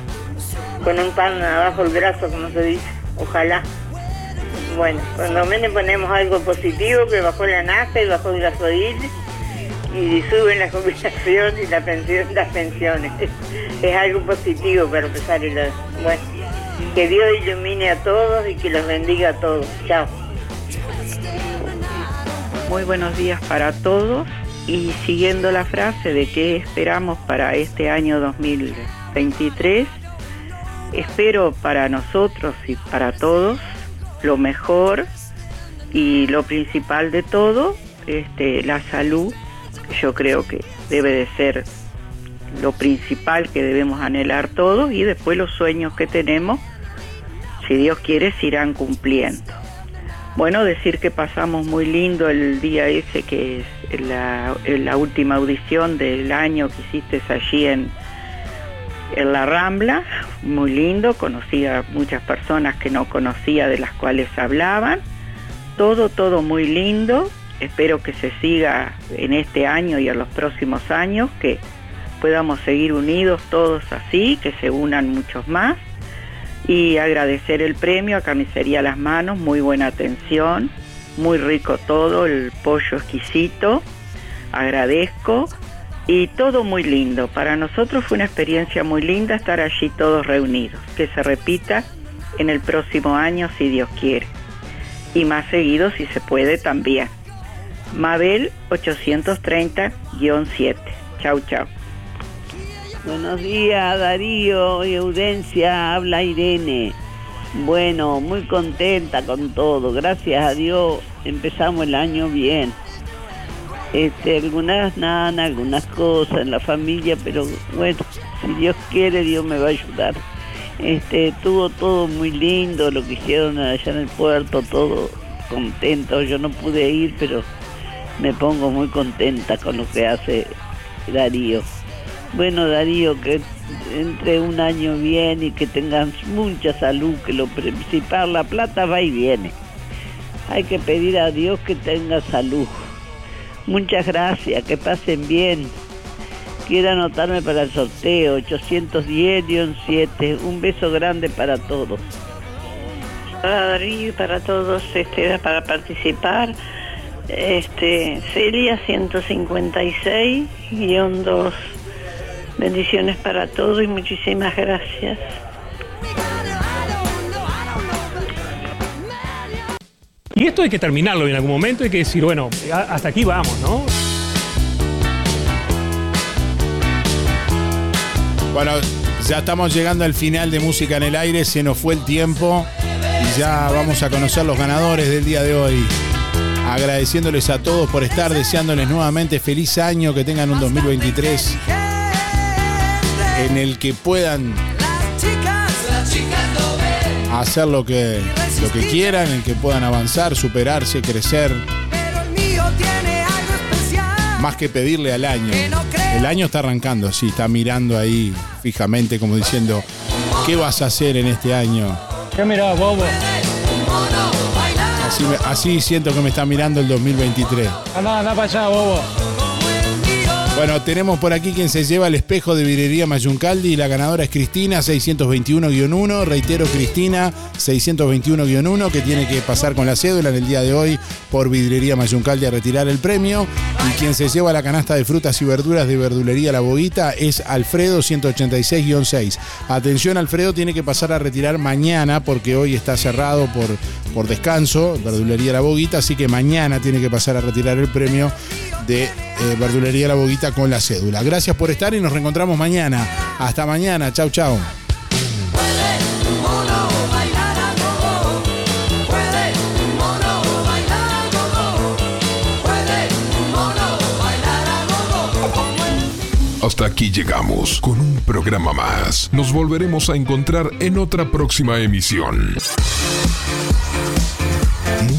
con un pan abajo el brazo, como se dice. Ojalá. Bueno, cuando menos ponemos algo positivo, que bajó la nafta y bajó el gasoil y suben la *laughs* jubilación y la pensión, las pensiones. Es algo positivo para empezar el año. Bueno, que Dios ilumine a todos y que los bendiga a todos. Chao. Muy buenos días para todos y siguiendo la frase de qué esperamos para este año 2023, espero para nosotros y para todos lo mejor y lo principal de todo, este, la salud, yo creo que debe de ser lo principal que debemos anhelar todos y después los sueños que tenemos, si Dios quiere, se irán cumpliendo. Bueno, decir que pasamos muy lindo el día ese que es la, la última audición del año que hiciste allí en, en la Rambla, muy lindo, conocí a muchas personas que no conocía de las cuales hablaban, todo, todo muy lindo, espero que se siga en este año y en los próximos años, que podamos seguir unidos todos así, que se unan muchos más. Y agradecer el premio a Camisería Las Manos, muy buena atención, muy rico todo, el pollo exquisito, agradezco y todo muy lindo. Para nosotros fue una experiencia muy linda estar allí todos reunidos, que se repita en el próximo año si Dios quiere y más seguido si se puede también. Mabel 830-7. Chau, chau. Buenos días, Darío y Audencia, habla Irene. Bueno, muy contenta con todo, gracias a Dios empezamos el año bien. Este, algunas nanas, algunas cosas en la familia, pero bueno, si Dios quiere, Dios me va a ayudar. Este, estuvo todo muy lindo, lo que hicieron allá en el puerto, todo contento. Yo no pude ir, pero me pongo muy contenta con lo que hace Darío. Bueno, Darío, que entre un año bien y que tengas mucha salud, que lo principal, la plata va y viene. Hay que pedir a Dios que tenga salud. Muchas gracias, que pasen bien. Quiero anotarme para el sorteo 810-7. Un beso grande para todos. Para Darío para todos, este, para participar, este, Celia 156-2. Bendiciones para todos y muchísimas gracias. Y esto hay que terminarlo en algún momento, hay que decir, bueno, hasta aquí vamos, ¿no? Bueno, ya estamos llegando al final de Música en el Aire, se nos fue el tiempo y ya vamos a conocer los ganadores del día de hoy. Agradeciéndoles a todos por estar, deseándoles nuevamente feliz año, que tengan un 2023 en el que puedan hacer lo que, lo que quieran, en el que puedan avanzar, superarse, crecer, más que pedirle al año. El año está arrancando, sí, está mirando ahí fijamente como diciendo, ¿qué vas a hacer en este año? ¿Qué mirá, bobo? Así, así siento que me está mirando el 2023. Anda, anda para allá, bobo. Bueno, tenemos por aquí quien se lleva el espejo de vidrería Mayuncaldi la ganadora es Cristina 621-1. Reitero, Cristina 621-1 que tiene que pasar con la cédula en el día de hoy por vidrería Mayuncaldi a retirar el premio. Y quien se lleva la canasta de frutas y verduras de verdulería La Boguita es Alfredo 186-6. Atención, Alfredo tiene que pasar a retirar mañana porque hoy está cerrado por, por descanso, verdulería La Boguita, así que mañana tiene que pasar a retirar el premio de eh, Verdulería La Boguita con la cédula. Gracias por estar y nos reencontramos mañana. Hasta mañana. Chau, chau. Hasta aquí llegamos con un programa más. Nos volveremos a encontrar en otra próxima emisión.